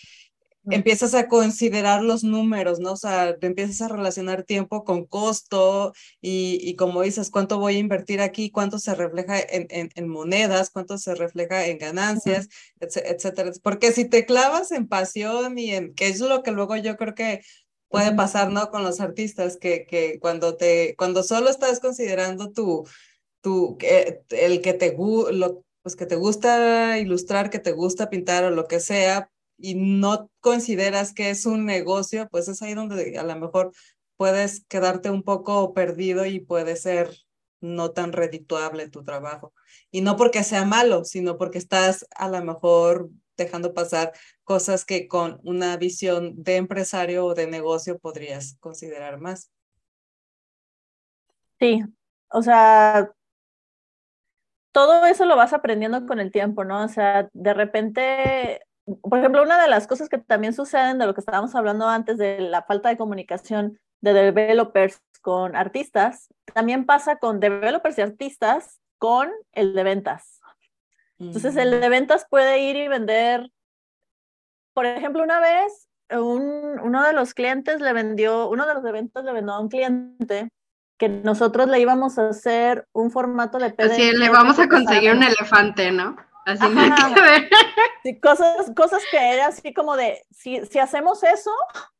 Speaker 2: empiezas a considerar los números, ¿no? O sea, te empiezas a relacionar tiempo con costo y, y como dices, cuánto voy a invertir aquí, cuánto se refleja en, en, monedas, cuánto se refleja en ganancias, etcétera. Porque si te clavas en pasión y en, que es lo que luego yo creo que puede pasar, ¿no? Con los artistas, que, que cuando te, cuando solo estás considerando tu, tu, el que te, lo, pues que te gusta ilustrar, que te gusta pintar o lo que sea, y no consideras que es un negocio, pues es ahí donde a lo mejor puedes quedarte un poco perdido y puede ser no tan redituable tu trabajo. Y no porque sea malo, sino porque estás a lo mejor dejando pasar cosas que con una visión de empresario o de negocio podrías considerar más.
Speaker 1: Sí, o sea, todo eso lo vas aprendiendo con el tiempo, ¿no? O sea, de repente por ejemplo, una de las cosas que también suceden de lo que estábamos hablando antes de la falta de comunicación de developers con artistas, también pasa con developers y artistas con el de ventas. Entonces, el de ventas puede ir y vender, por ejemplo, una vez un, uno de los clientes le vendió, uno de los de ventas le vendió a un cliente que nosotros le íbamos a hacer un formato de
Speaker 3: PDF. Así le vamos a conseguir un elefante, ¿no? Así
Speaker 1: sí, cosas, cosas que era así como de, si, si hacemos eso,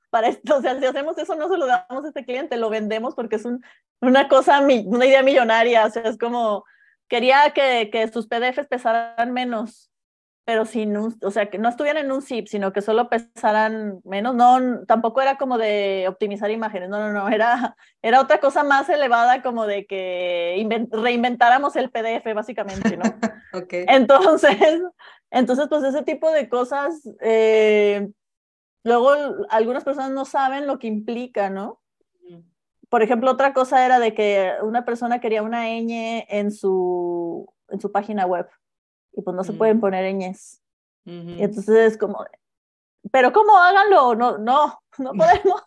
Speaker 1: para esto, o sea, si hacemos eso, no se lo damos a este cliente, lo vendemos porque es un, una cosa, una idea millonaria, o sea, es como, quería que, que sus PDFs pesaran menos, pero sin un, o sea, que no estuvieran en un zip, sino que solo pesaran menos, no, tampoco era como de optimizar imágenes, no, no, no, era, era otra cosa más elevada como de que reinventáramos el PDF básicamente, ¿no?
Speaker 2: okay.
Speaker 1: Entonces, entonces, pues ese tipo de cosas, eh, luego algunas personas no saben lo que implica, ¿no? Por ejemplo, otra cosa era de que una persona quería una ñ en su, en su página web y pues no se pueden poner ñes. Y entonces es como, pero ¿cómo háganlo? No, no, no podemos,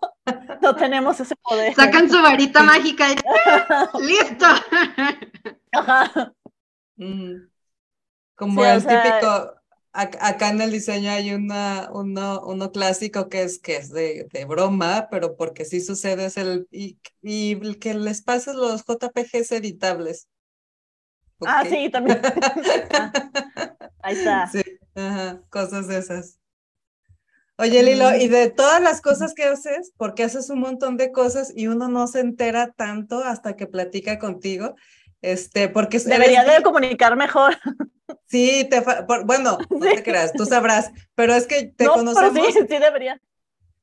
Speaker 1: no tenemos ese poder.
Speaker 3: Sacan su varita mágica y ¡listo!
Speaker 2: Ajá. Como el típico, acá en el diseño hay una, uno, uno clásico que es, que es de, de broma, pero porque sí sucede es el, y, y que les pases los JPGs editables.
Speaker 1: Ah, sí, también. ahí está.
Speaker 2: Sí, ajá, cosas de esas. Oye, Lilo, y de todas las cosas que haces, porque haces un montón de cosas y uno no se entera tanto hasta que platica contigo, este, porque...
Speaker 1: Debería de comunicar mejor.
Speaker 2: Sí, te bueno, no te creas, tú sabrás, pero es que te conocemos.
Speaker 1: sí, sí debería.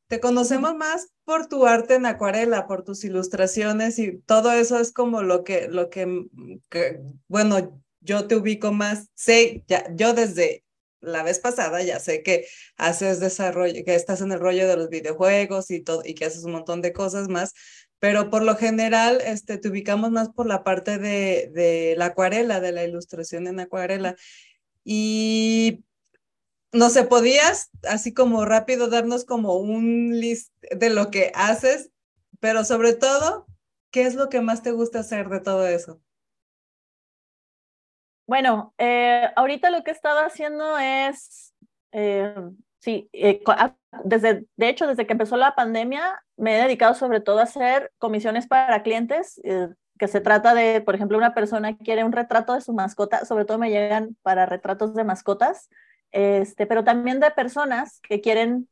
Speaker 2: Te conocemos más por tu arte en acuarela, por tus ilustraciones y todo eso es como lo que, lo que, bueno, yo te ubico más. Sé, ya, yo desde la vez pasada ya sé que haces desarrollo, que estás en el rollo de los videojuegos y todo, y que haces un montón de cosas más, pero por lo general este, te ubicamos más por la parte de, de la acuarela, de la ilustración en acuarela. Y no sé, podías así como rápido darnos como un list de lo que haces, pero sobre todo, ¿qué es lo que más te gusta hacer de todo eso?
Speaker 1: Bueno, eh, ahorita lo que he estado haciendo es, eh, sí, eh, desde, de hecho, desde que empezó la pandemia, me he dedicado sobre todo a hacer comisiones para clientes, que se trata de, por ejemplo, una persona quiere un retrato de su mascota, sobre todo me llegan para retratos de mascotas, este, pero también de personas que quieren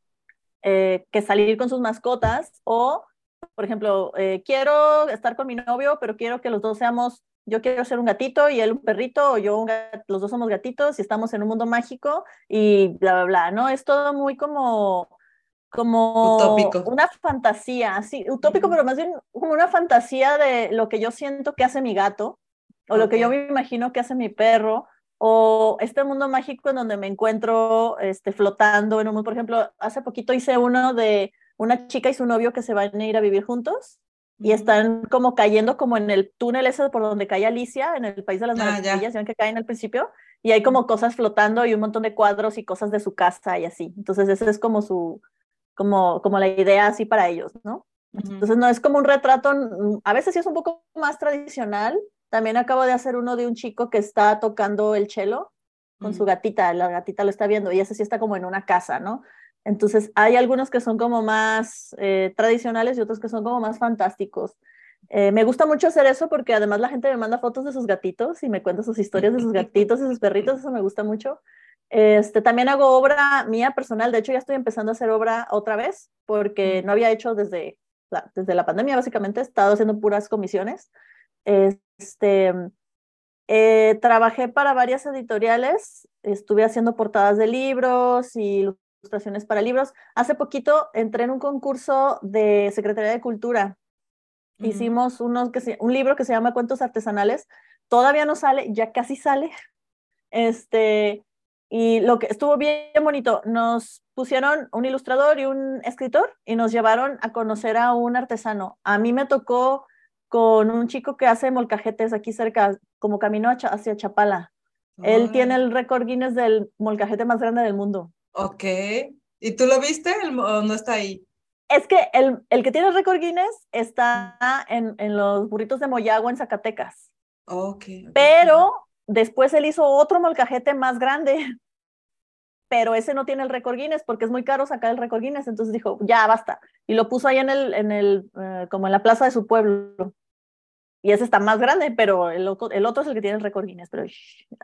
Speaker 1: que salir con sus mascotas o, por ejemplo, quiero estar con mi novio, pero quiero que los dos seamos yo quiero ser un gatito y él un perrito, o yo los dos somos gatitos y estamos en un mundo mágico y bla, bla, bla, ¿no? Es todo muy como, como
Speaker 2: utópico.
Speaker 1: una fantasía, sí, utópico, pero más bien como una fantasía de lo que yo siento que hace mi gato, o lo que yo me imagino que hace mi perro, o este mundo mágico en donde me encuentro este, flotando en un mundo, por ejemplo, hace poquito hice uno de una chica y su novio que se van a ir a vivir juntos y están como cayendo como en el túnel ese por donde cae Alicia, en el País de las ah, Maravillas, ¿ven que caen al principio? Y hay como cosas flotando y un montón de cuadros y cosas de su casa y así. Entonces esa es como su, como, como la idea así para ellos, ¿no? Entonces no es como un retrato, a veces sí es un poco más tradicional. También acabo de hacer uno de un chico que está tocando el cello con su gatita, la gatita lo está viendo y ese sí está como en una casa, ¿no? Entonces, hay algunos que son como más eh, tradicionales y otros que son como más fantásticos. Eh, me gusta mucho hacer eso porque además la gente me manda fotos de sus gatitos y me cuenta sus historias de sus gatitos y sus perritos, eso me gusta mucho. Este, también hago obra mía personal, de hecho ya estoy empezando a hacer obra otra vez porque no había hecho desde la, desde la pandemia básicamente, he estado haciendo puras comisiones. Este, eh, trabajé para varias editoriales, estuve haciendo portadas de libros y ilustraciones para libros. Hace poquito entré en un concurso de Secretaría de Cultura. Hicimos unos que un libro que se llama Cuentos Artesanales. Todavía no sale, ya casi sale. Este, y lo que estuvo bien bonito, nos pusieron un ilustrador y un escritor y nos llevaron a conocer a un artesano. A mí me tocó con un chico que hace molcajetes aquí cerca, como camino hacia Chapala. Él tiene el récord Guinness del molcajete más grande del mundo.
Speaker 2: Ok. ¿Y tú lo viste o no está ahí?
Speaker 1: Es que el, el que tiene el récord Guinness está en, en, los burritos de Moyagua en Zacatecas.
Speaker 2: Ok.
Speaker 1: Pero después él hizo otro molcajete más grande. Pero ese no tiene el récord Guinness porque es muy caro sacar el récord Guinness. Entonces dijo, ya basta. Y lo puso ahí en el, en el, eh, como en la plaza de su pueblo. Y ese está más grande, pero el, el otro es el que tiene el récord Guinness, pero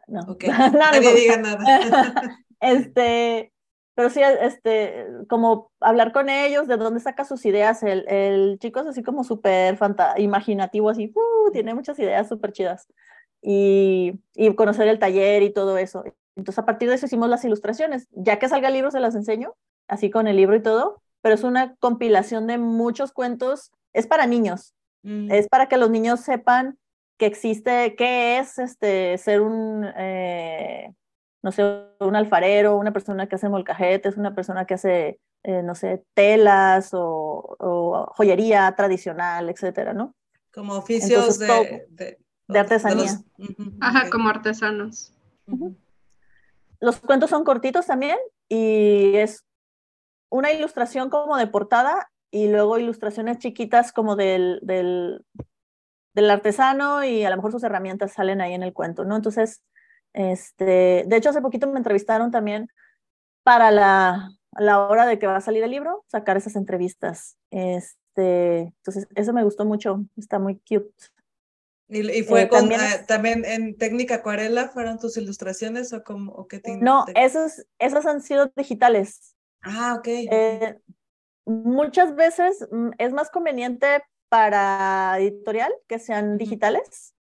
Speaker 1: no.
Speaker 2: Okay. Nadie diga nada.
Speaker 1: este, pero sí, este, como hablar con ellos, de dónde saca sus ideas, el, el chico es así como súper imaginativo, así, uh, tiene muchas ideas súper chidas, y, y conocer el taller y todo eso. Entonces, a partir de eso hicimos las ilustraciones. Ya que salga el libro, se las enseño, así con el libro y todo, pero es una compilación de muchos cuentos, es para niños, mm. es para que los niños sepan que existe, qué es este, ser un, eh, no sé, un alfarero, una persona que hace molcajetes, una persona que hace, eh, no sé, telas o, joyería tradicional, etcétera, ¿no?
Speaker 2: Como oficios de,
Speaker 1: de, artesanía.
Speaker 3: Ajá, como artesanos.
Speaker 1: Los cuentos son cortitos también y es una ilustración como de portada y luego ilustraciones chiquitas como del, del, del, artesano y a lo mejor sus herramientas salen ahí en el cuento, ¿no? Entonces, este, de hecho, hace poquito me entrevistaron también para la, la hora de que va a salir el libro, sacar esas entrevistas. Este, entonces, eso me gustó mucho, está muy cute.
Speaker 2: ¿Y, fue eh, con, ah, también, en técnica acuarela fueron tus ilustraciones o, como, o qué
Speaker 1: No, esos, esos han sido digitales.
Speaker 2: Ah, ok.
Speaker 1: Eh, muchas veces mm, es más conveniente para editorial que sean digitales,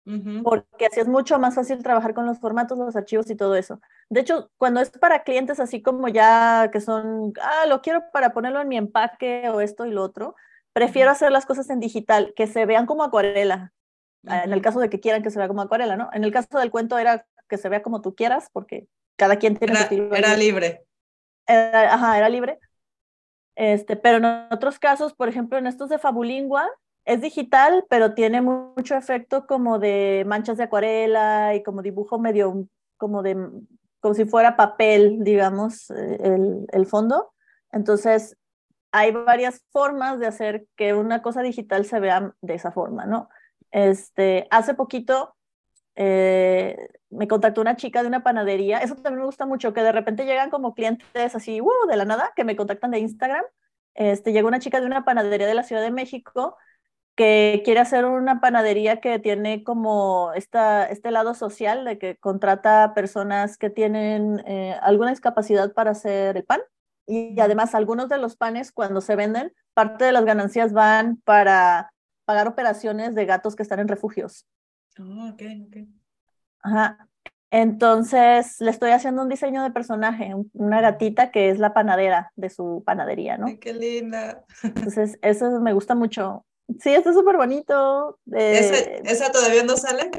Speaker 1: porque así es mucho más fácil trabajar con los formatos, los archivos y todo eso. De hecho, cuando es para clientes así como ya que son, ah, lo quiero para ponerlo en mi empaque o esto y lo otro, prefiero hacer las cosas en digital, que se vean como acuarela, ah, en el caso de que quieran que se vea como acuarela, ¿no? En el caso del cuento era que se vea como tú quieras, porque cada quien tiene
Speaker 2: era, Era libre
Speaker 1: ajá, era libre. Este, pero en otros casos, por ejemplo, en estos de Fabulingua, es digital, pero tiene mucho efecto como de manchas de acuarela y como dibujo medio, como de, como si fuera papel, digamos, eh, el, el fondo. Entonces, hay varias formas de hacer que una cosa digital se vea de esa forma, ¿no? Este, hace poquito eh, me contactó una chica de una panadería, eso también me gusta mucho, que de repente llegan como clientes así, uh, de la nada, que me contactan de Instagram. Este, llegó una chica de una panadería de la Ciudad de México que quiere hacer una panadería que tiene como esta, este lado social de que contrata personas que tienen eh, alguna discapacidad para hacer el pan. Y además algunos de los panes cuando se venden, parte de las ganancias van para pagar operaciones de gatos que están en refugios.
Speaker 2: Oh, ok, ok.
Speaker 1: Ajá. Entonces le estoy haciendo un diseño de personaje, una gatita que es la panadera de su panadería, ¿no?
Speaker 2: Ay, qué linda.
Speaker 1: Entonces, eso me gusta mucho. Sí, está súper bonito.
Speaker 2: Eh, ¿Esa, todavía no sale?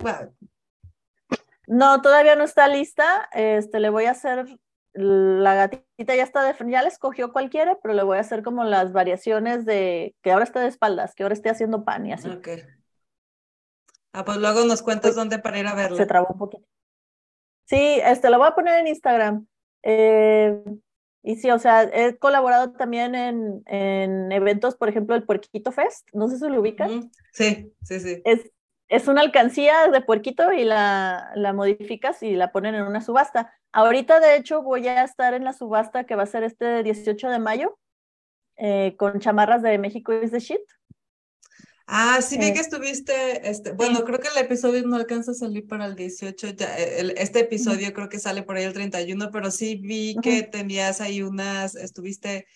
Speaker 1: No, todavía no está lista. Este, le voy a hacer, la gatita ya está, de, ya le escogió cualquiera, pero le voy a hacer como las variaciones de que ahora esté de espaldas, que ahora esté haciendo pan y así.
Speaker 2: Ah, pues luego nos cuentas pues, dónde para ir a verlo.
Speaker 1: Se trabó un poquito. Sí, este, lo voy a poner en Instagram. Eh, y sí, o sea, he colaborado también en, en, eventos, por ejemplo, el Puerquito Fest, no sé si lo ubican.
Speaker 2: Sí, sí, sí.
Speaker 1: Es, es una alcancía de puerquito y la, la modificas y la ponen en una subasta. Ahorita, de hecho, voy a estar en la subasta que va a ser este 18 de mayo, eh, con chamarras de México is the shit.
Speaker 2: Ah, sí vi que eh, estuviste, este, bueno, creo que el episodio no alcanza a salir para el 18, ya, eh, este episodio creo que sale por ahí el 31, pero sí vi que tenías ahí unas, estuviste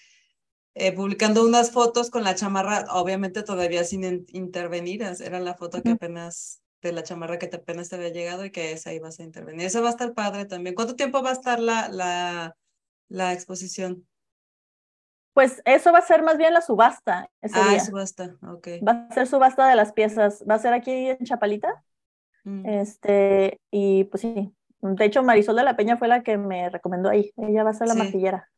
Speaker 2: eh, publicando unas fotos con la chamarra, obviamente todavía sin intervenir, era la foto que apenas, de la chamarra que te apenas te había llegado y que esa ibas a intervenir. Eso va a estar padre también. ¿Cuánto tiempo va a estar la, la, la exposición?
Speaker 1: Pues eso va a ser más bien la subasta. Ese
Speaker 2: ah, subasta, ok.
Speaker 1: Va a ser subasta de las piezas. Va a ser aquí en Chapalita. Mm. Este, y pues sí. De hecho, Marisol de la Peña fue la que me recomendó ahí. Ella va a ser la maquillera.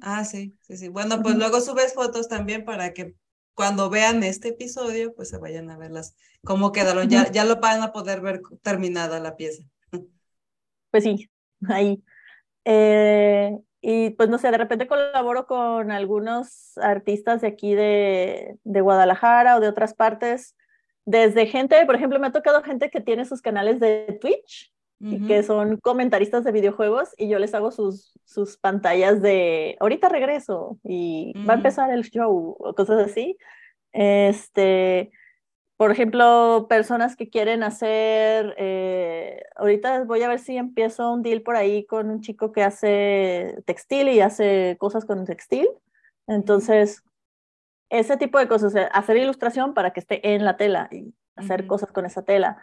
Speaker 2: Ah, sí, sí, sí. Bueno, pues luego subes fotos también para que cuando vean este episodio, pues se vayan a verlas. ¿Cómo quedaron? Ya, ya lo van a poder ver terminada la pieza.
Speaker 1: Pues sí, ahí. Eh, y pues no sé, de repente colaboro con algunos artistas de aquí de, de Guadalajara o de otras partes. Desde gente, por ejemplo, me ha tocado gente que tiene sus canales de Twitch y que son comentaristas de videojuegos y yo les hago sus, sus pantallas de ahorita regreso y va a empezar el show o cosas así. Este, por ejemplo, personas que quieren hacer, eh, ahorita voy a ver si empiezo un deal por ahí con un chico que hace textil y hace cosas con textil. Entonces, ese tipo de cosas, hacer ilustración para que esté en la tela y hacer cosas con esa tela.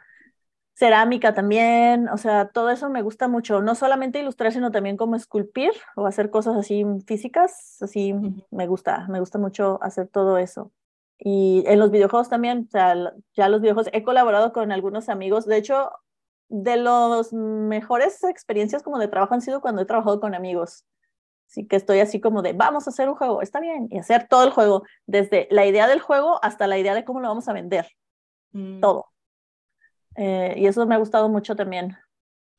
Speaker 1: Cerámica también, o sea, todo eso me gusta mucho, no solamente ilustrar, sino también como esculpir o hacer cosas así físicas, así me gusta, me gusta mucho hacer todo eso. Y en los videojuegos también, o sea, ya los videojuegos, he colaborado con algunos amigos, de hecho, de las mejores experiencias como de trabajo han sido cuando he trabajado con amigos. Así que estoy así como de, vamos a hacer un juego, está bien, y hacer todo el juego, desde la idea del juego hasta la idea de cómo lo vamos a vender. Mm. Todo. Eh, y eso me ha gustado mucho también.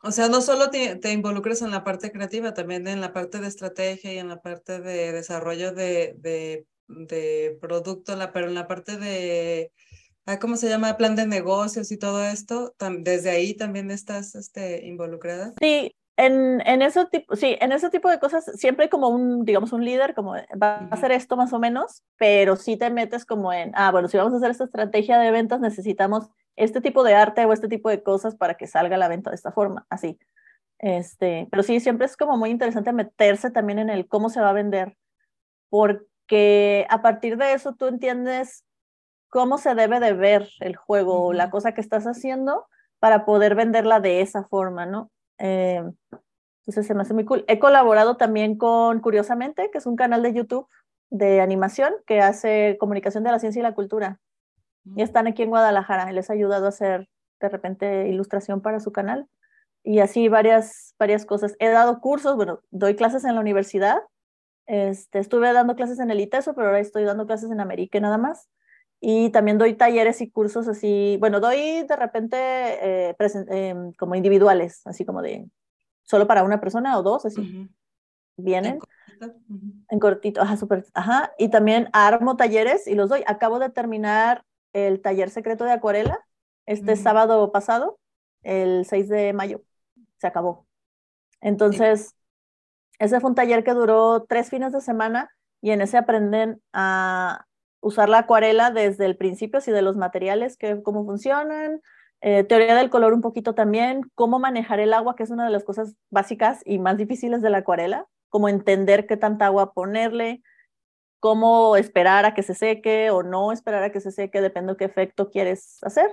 Speaker 2: O sea, no solo te, te, involucras en la parte creativa, también en la parte de estrategia y en la parte de desarrollo de, de, de producto, la, pero en la parte de, ah, ¿cómo se llama? Plan de negocios y todo esto, desde ahí también estás este, involucrada.
Speaker 1: Sí, en, en, ese tipo, sí, en ese tipo de cosas siempre hay como un, digamos, un líder, como va a hacer esto más o menos, pero sí te metes como en, ah, bueno, si vamos a hacer esta estrategia de ventas, necesitamos este tipo de arte o este tipo de cosas para que salga la venta de esta forma, así. Este, pero sí, siempre es como muy interesante meterse también en el cómo se va a vender, porque a partir de eso tú entiendes cómo se debe de ver el juego o la cosa que estás haciendo para poder venderla de esa forma, ¿no? Eh, entonces se me hace muy cool. He colaborado también con Curiosamente, que es un canal de YouTube de animación que hace comunicación de la ciencia y la cultura. Y mm. están aquí en Guadalajara. Les ha ayudado a hacer de repente ilustración para su canal. Y así varias, varias cosas. He dado cursos, bueno, doy clases en la universidad. Este, estuve dando clases en el ITESO, pero ahora estoy dando clases en América nada más. Y también doy talleres y cursos así, bueno, doy de repente eh, em, como individuales, así como de solo para una persona o dos, así. Vienen. En cortito, ajá, súper, ajá. Y también armo talleres y los doy. Acabo de terminar el taller secreto de acuarela este sábado pasado, el 6 de mayo. Se acabó. Entonces, ese fue un taller que duró tres fines de semana y en ese aprenden a usar la acuarela desde el principio, así de los materiales, que, cómo funcionan, eh, teoría del color un poquito también, cómo manejar el agua, que es una de las cosas básicas y más difíciles de la acuarela, como entender qué tanta agua ponerle, cómo esperar a que se seque o no esperar a que se seque, depende de qué efecto quieres hacer.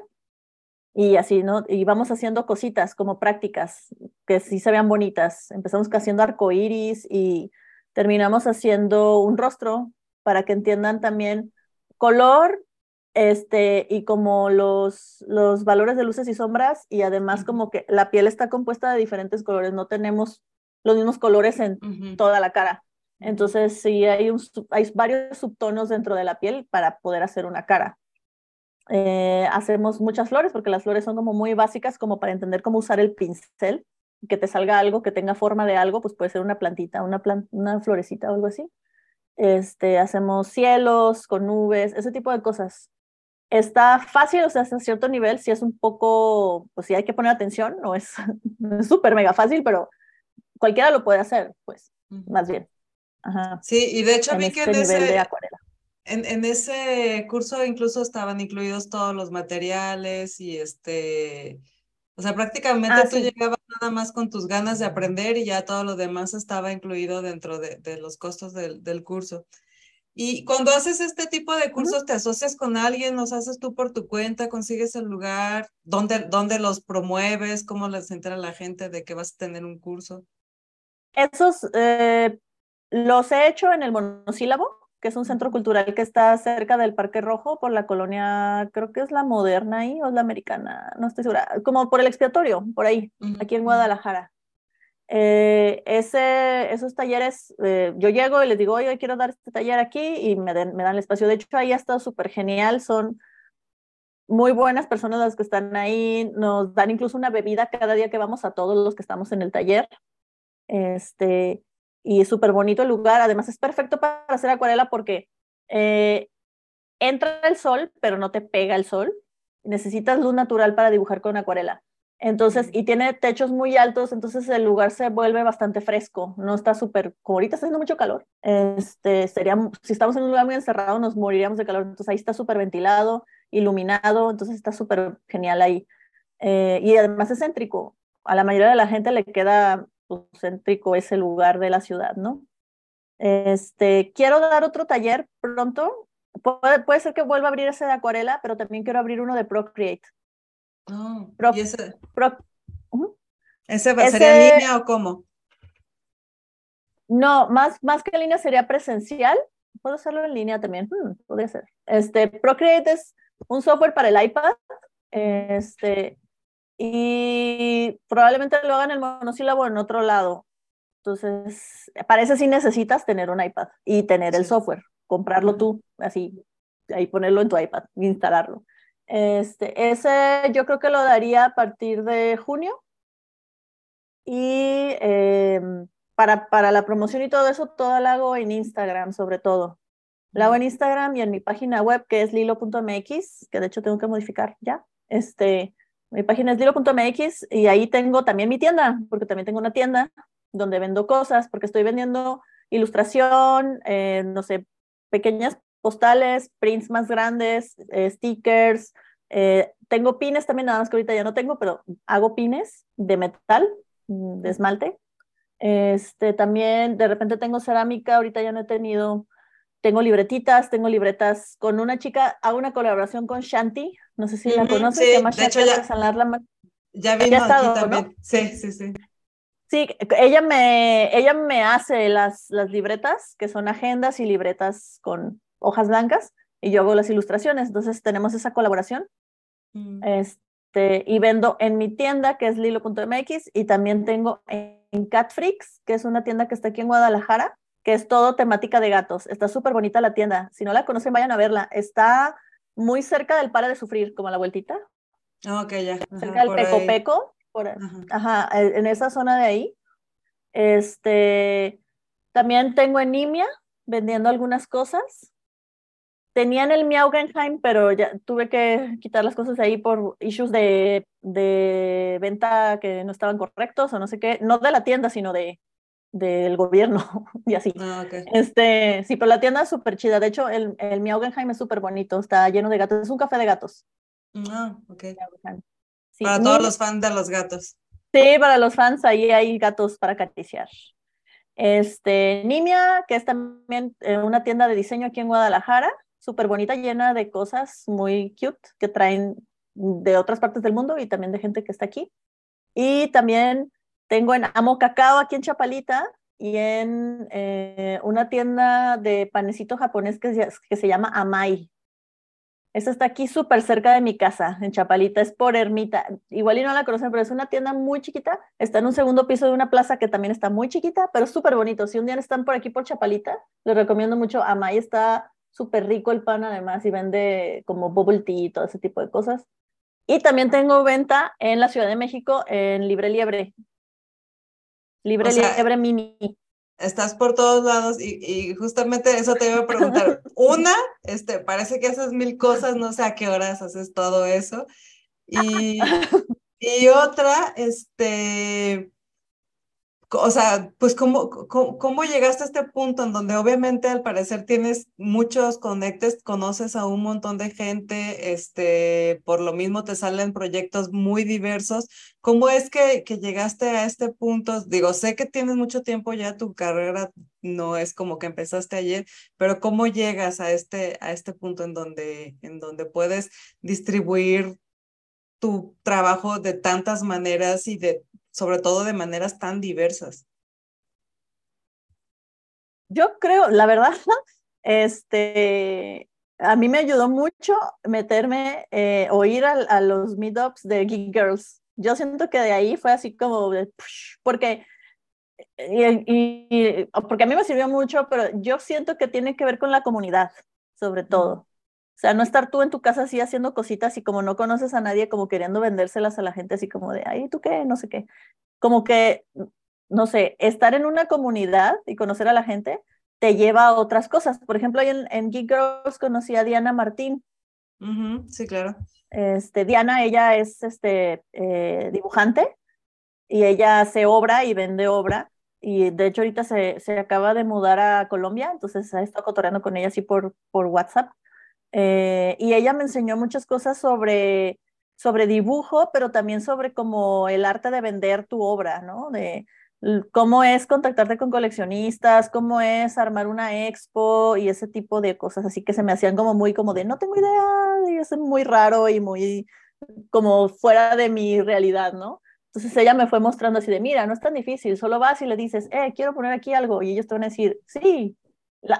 Speaker 1: Y así, ¿no? Y vamos haciendo cositas como prácticas que sí se vean bonitas. Empezamos haciendo arcoíris y terminamos haciendo un rostro para que entiendan también color este, y como los, los valores de luces y sombras, y además como que la piel está compuesta de diferentes colores, no tenemos los mismos colores en toda la cara. Entonces, sí, hay, un, hay varios subtonos dentro de la piel para poder hacer una cara. Eh, hacemos muchas flores porque las flores son como muy básicas como para entender cómo usar el pincel, que te salga algo que tenga forma de algo, pues puede ser una plantita, una, una florecita o algo así este, hacemos cielos con nubes, ese tipo de cosas. Está fácil, o sea, hasta cierto nivel, si es un poco, pues sí hay que poner atención, no es súper mega fácil, pero cualquiera lo puede hacer, pues, más bien.
Speaker 2: Ajá. Sí, y de hecho vi que este en ese, en, en, ese curso incluso estaban incluidos todos los materiales y este, o sea, prácticamente ah, tú llegabas nada más con tus ganas de aprender y ya todo lo demás estaba incluido dentro de, de los costos del, del, curso. Y cuando haces este tipo de cursos, ¿te asocias con alguien? ¿Los haces tú por tu cuenta? ¿Consigues el lugar? ¿Dónde, dónde los promueves? ¿Cómo les entera la gente de que vas a tener un curso?
Speaker 1: Esos eh, los he hecho en el monosílabo que es un centro cultural que está cerca del Parque Rojo por la colonia, creo que es la moderna ahí o es la americana, no estoy segura, como por el expiatorio, por ahí, aquí en Guadalajara. Eh, ese, esos talleres, eh, yo llego y les digo, oye, quiero dar este taller aquí y me, me dan el espacio. De hecho, ahí ha estado súper genial, son muy buenas personas las que están ahí, nos dan incluso una bebida cada día que vamos a todos los que estamos en el taller. Este, y es súper bonito el lugar. Además es perfecto para hacer acuarela porque eh, entra el sol, pero no te pega el sol. Necesitas luz natural para dibujar con acuarela. Entonces, y tiene techos muy altos, entonces el lugar se vuelve bastante fresco, no está súper, como ahorita está haciendo mucho calor, este, sería, si estamos en un lugar muy encerrado nos moriríamos de calor, entonces ahí está súper ventilado iluminado, entonces está súper genial ahí. Eh, y además es céntrico. A la mayoría de la gente le queda céntrico ese lugar de la ciudad, ¿no? Este, quiero dar otro taller pronto. Puede, puede ser que vuelva a abrir ese de acuarela, pero también quiero abrir uno de Procreate.
Speaker 2: Oh,
Speaker 1: Pro-
Speaker 2: ¿y ese,
Speaker 1: Pro-
Speaker 2: ese va- en línea o cómo?
Speaker 1: No, más, más que en línea sería presencial. Puedo hacerlo en línea también. Hmm, podría ser. Este, Procreate es un software para el iPad. Este, y probablemente lo hagan en el monosílabo en otro lado. Entonces, parece sí necesitas tener un iPad y tener el software, comprarlo tú, así, ahí ponerlo en tu iPad, instalarlo. Este, ese yo creo que lo daría a partir de junio. Y em, para, para la promoción y todo eso, todo lo hago en Instagram, sobre todo. Lo hago en Instagram y en mi página web, que es lilo.mx, que de hecho tengo que modificar ya. Este, mi página es lilo.mx y ahí tengo también mi tienda, porque también tengo una tienda donde vendo cosas, porque estoy vendiendo ilustración, eh, no sé, pequeñas postales, prints más grandes, eh, stickers. eh, tengo pines también, nada más que ahorita ya no tengo, pero hago pines de metal, mm, de esmalte. Este, también de repente tengo cerámica, ahorita ya no he tenido, tengo libretitas, tengo libretas con una chica, hago una colaboración con Shanti, no sé si la conoces,
Speaker 2: sí,
Speaker 1: se llama
Speaker 2: de hecho ya-
Speaker 1: Artesanal La Ma-
Speaker 2: Ya vino
Speaker 1: ha estado,
Speaker 2: aquí
Speaker 1: ¿no?
Speaker 2: también. Sí, sí, sí.
Speaker 1: Sí, ella me, ella me hace las, las libretas, que son agendas y libretas con hojas blancas, y yo hago las ilustraciones. Entonces tenemos esa colaboración.
Speaker 2: Mm.
Speaker 1: Este, y vendo en mi tienda, que es lilo.mx, y también tengo en Catfreaks, que es una tienda que está aquí en Guadalajara, que es todo temática de gatos. Está súper bonita la tienda. Si no la conocen, vayan a verla. Está muy cerca del Para de Sufrir, como a la vueltita,
Speaker 2: Ah, ok, ya. Ajá,
Speaker 1: cerca del
Speaker 2: ahí.
Speaker 1: Peco Peco, por,
Speaker 2: Ajá.
Speaker 1: Ajá, e- en esa zona de ahí. Este, también tengo en Nimia vendiendo algunas cosas. Tenía en el Miaugenheim, pero ya tuve que quitar las cosas ahí por issues de, de venta que no estaban correctos o no sé qué, no de la tienda, sino de del gobierno y así.
Speaker 2: Ah.
Speaker 1: Este, sí, pero la tienda es súper chida. De hecho, el, el Miaugenheim es súper bonito, está lleno de gatos. Es un café de gatos.
Speaker 2: Ah, ok.
Speaker 1: Sí,
Speaker 2: Para todos los fans de los gatos.
Speaker 1: Sí, para los fans, ahí hay gatos para acariciar. Este, Nimia, que es también eh, una tienda de diseño aquí en Guadalajara, súper bonita, llena de cosas muy cute que traen de otras partes del mundo y también de gente que está aquí. Y también tengo en Amo Cacao aquí en Chapalita y en eh, una tienda de panecito japonés que, se- llama Amai. Esta está aquí súper cerca de mi casa, en Chapalita, es por Ermita. Igual y no la conocen, pero es una tienda muy chiquita. Está en un segundo piso de una plaza que también está muy chiquita, pero súper bonito. Si un día están por aquí por Chapalita, les recomiendo mucho. Amay está súper rico el pan además y vende como bubble tea y todo ese tipo de cosas. Y también tengo venta en la Ciudad de México en Libre Liebre. Libre
Speaker 2: O sea,
Speaker 1: Liebre Mini.
Speaker 2: Estás por todos lados y, y justamente eso te iba a preguntar. Una, este, parece que haces mil cosas, no sé a qué horas haces todo eso. Y, y otra, este, o sea, pues cómo, cómo, llegaste a este punto en donde obviamente al parecer tienes muchos conectes, conoces a un montón de gente, este, por lo mismo te salen proyectos muy diversos. ¿Cómo es que, que llegaste a este punto? Digo, sé que tienes mucho tiempo ya, tu carrera no es como que empezaste ayer, pero ¿cómo llegas a este, a este punto en donde, en donde puedes distribuir tu trabajo de tantas maneras y de, sobre todo de maneras tan diversas?
Speaker 1: Yo creo, la verdad, este, a mí me ayudó mucho meterme eh, o ir a, a los meetups de Geek Girls. Yo siento que de ahí fue así como, de, porque, y, y- y- porque a mí me sirvió mucho, pero yo siento que tiene que ver con la comunidad, sobre todo. O sea, no estar tú en tu casa así haciendo cositas y como no conoces a nadie, como queriendo vendérselas a la gente, así como de, ay, ¿tú qué? No sé qué. Como que, no sé, estar en una comunidad y conocer a la gente te lleva a otras cosas. Por ejemplo, ahí en, en Geek Girls conocí a Diana Martín.
Speaker 2: Ujú, sí, claro.
Speaker 1: Este, Diana, ella es este, eh, dibujante y ella hace obra y vende obra. Y de hecho ahorita se, se acaba de mudar a Colombia, entonces ha estado cotorreando con ella así por, por WhatsApp. Eh, y ella me enseñó muchas cosas sobre, sobre dibujo, pero también sobre como el arte de vender tu obra, ¿no? De cómo es contactarte con coleccionistas, cómo es armar una expo y ese tipo de cosas, así que se me hacían como muy como de no tengo idea, y es muy raro y muy como fuera de mi realidad, ¿no? Entonces ella me fue mostrando así de, mira, no es tan difícil, solo vas y le dices, eh, quiero poner aquí algo, y ellos te van a decir, sí.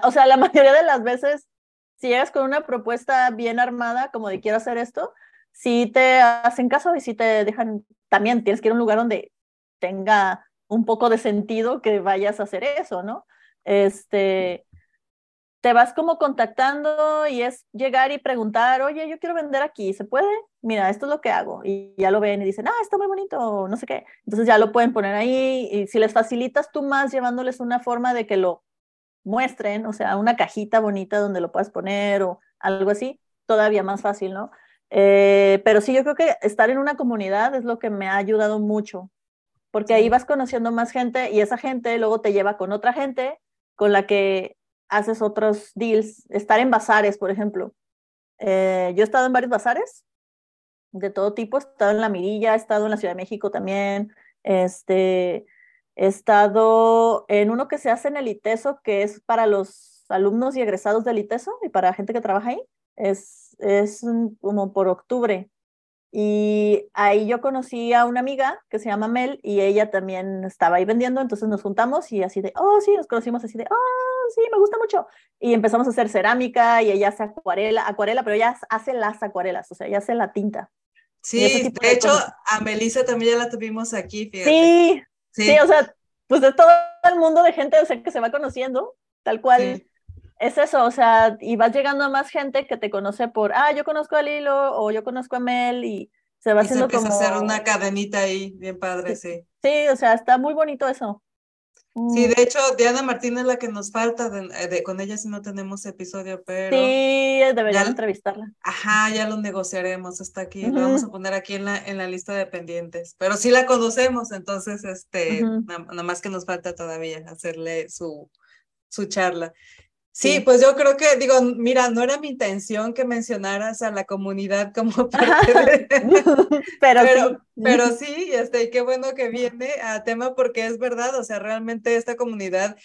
Speaker 1: o sea, la mayoría de las veces, si llegas con una propuesta bien armada, como de quiero hacer esto, si te hacen caso y si te dejan, también tienes que ir a un lugar donde tenga un poco de sentido que vayas a hacer eso, ¿no? Este, te vas como contactando y es llegar y preguntar, oye, yo quiero vender aquí, ¿se puede? Mira, esto es lo que hago. Y ya lo ven y dicen, ah, está muy bonito, no sé qué. Entonces ya lo pueden poner ahí y si les facilitas tú más llevándoles una forma de que lo muestren, o sea, una cajita bonita donde lo puedas poner o algo así, todavía más fácil, ¿no? Eh, pero sí, yo creo que estar en una comunidad es lo que me ha ayudado mucho porque ahí vas conociendo más gente y esa gente luego te lleva con otra gente con la que haces otros deals. Estar en bazares, por ejemplo. Eh, yo he estado en varios bazares de todo tipo, he estado en La Mirilla, he estado en la Ciudad de México también, este, he estado en uno que se hace en el ITESO, que es para los alumnos y egresados del ITESO y para gente que trabaja ahí. Es, es como por octubre. Y ahí yo conocí a una amiga que se llama Mel y ella también estaba ahí vendiendo, entonces nos juntamos y así de, oh, sí, nos conocimos así de, oh, sí, me gusta mucho. Y empezamos a hacer cerámica y ella hace acuarela, acuarela, pero ella hace las acuarelas, o sea, ella hace la tinta.
Speaker 2: Sí, de, hecho, a Melissa también ya la tuvimos aquí,
Speaker 1: fíjate. Sí, sí, o sea, pues de todo el mundo de gente o sea, que se va conociendo, tal cual es eso, o sea, y vas llegando a más gente que te conoce por, ah, yo conozco a Lilo o yo conozco a Mel y se va haciendo
Speaker 2: se
Speaker 1: como...
Speaker 2: a hacer una cadenita ahí, bien padre, sí.
Speaker 1: Sí, o sea, está muy bonito eso.
Speaker 2: Sí, mm. de hecho, Diana Martín es la que nos falta, de, con ella si no tenemos episodio, pero...
Speaker 1: Sí, deberían entrevistarla.
Speaker 2: Ajá, ya lo negociaremos, está aquí, lo vamos a poner aquí en la, en la lista de pendientes, pero sí la conocemos, entonces, este, nada más que nos falta todavía hacerle su, su charla. Sí, pues yo creo que, digo, mira, no era mi intención que mencionaras a la comunidad como parte de...
Speaker 1: pero, pero, sí.
Speaker 2: Pero sí, este, qué bueno que viene a tema porque es verdad, o sea, realmente esta comunidad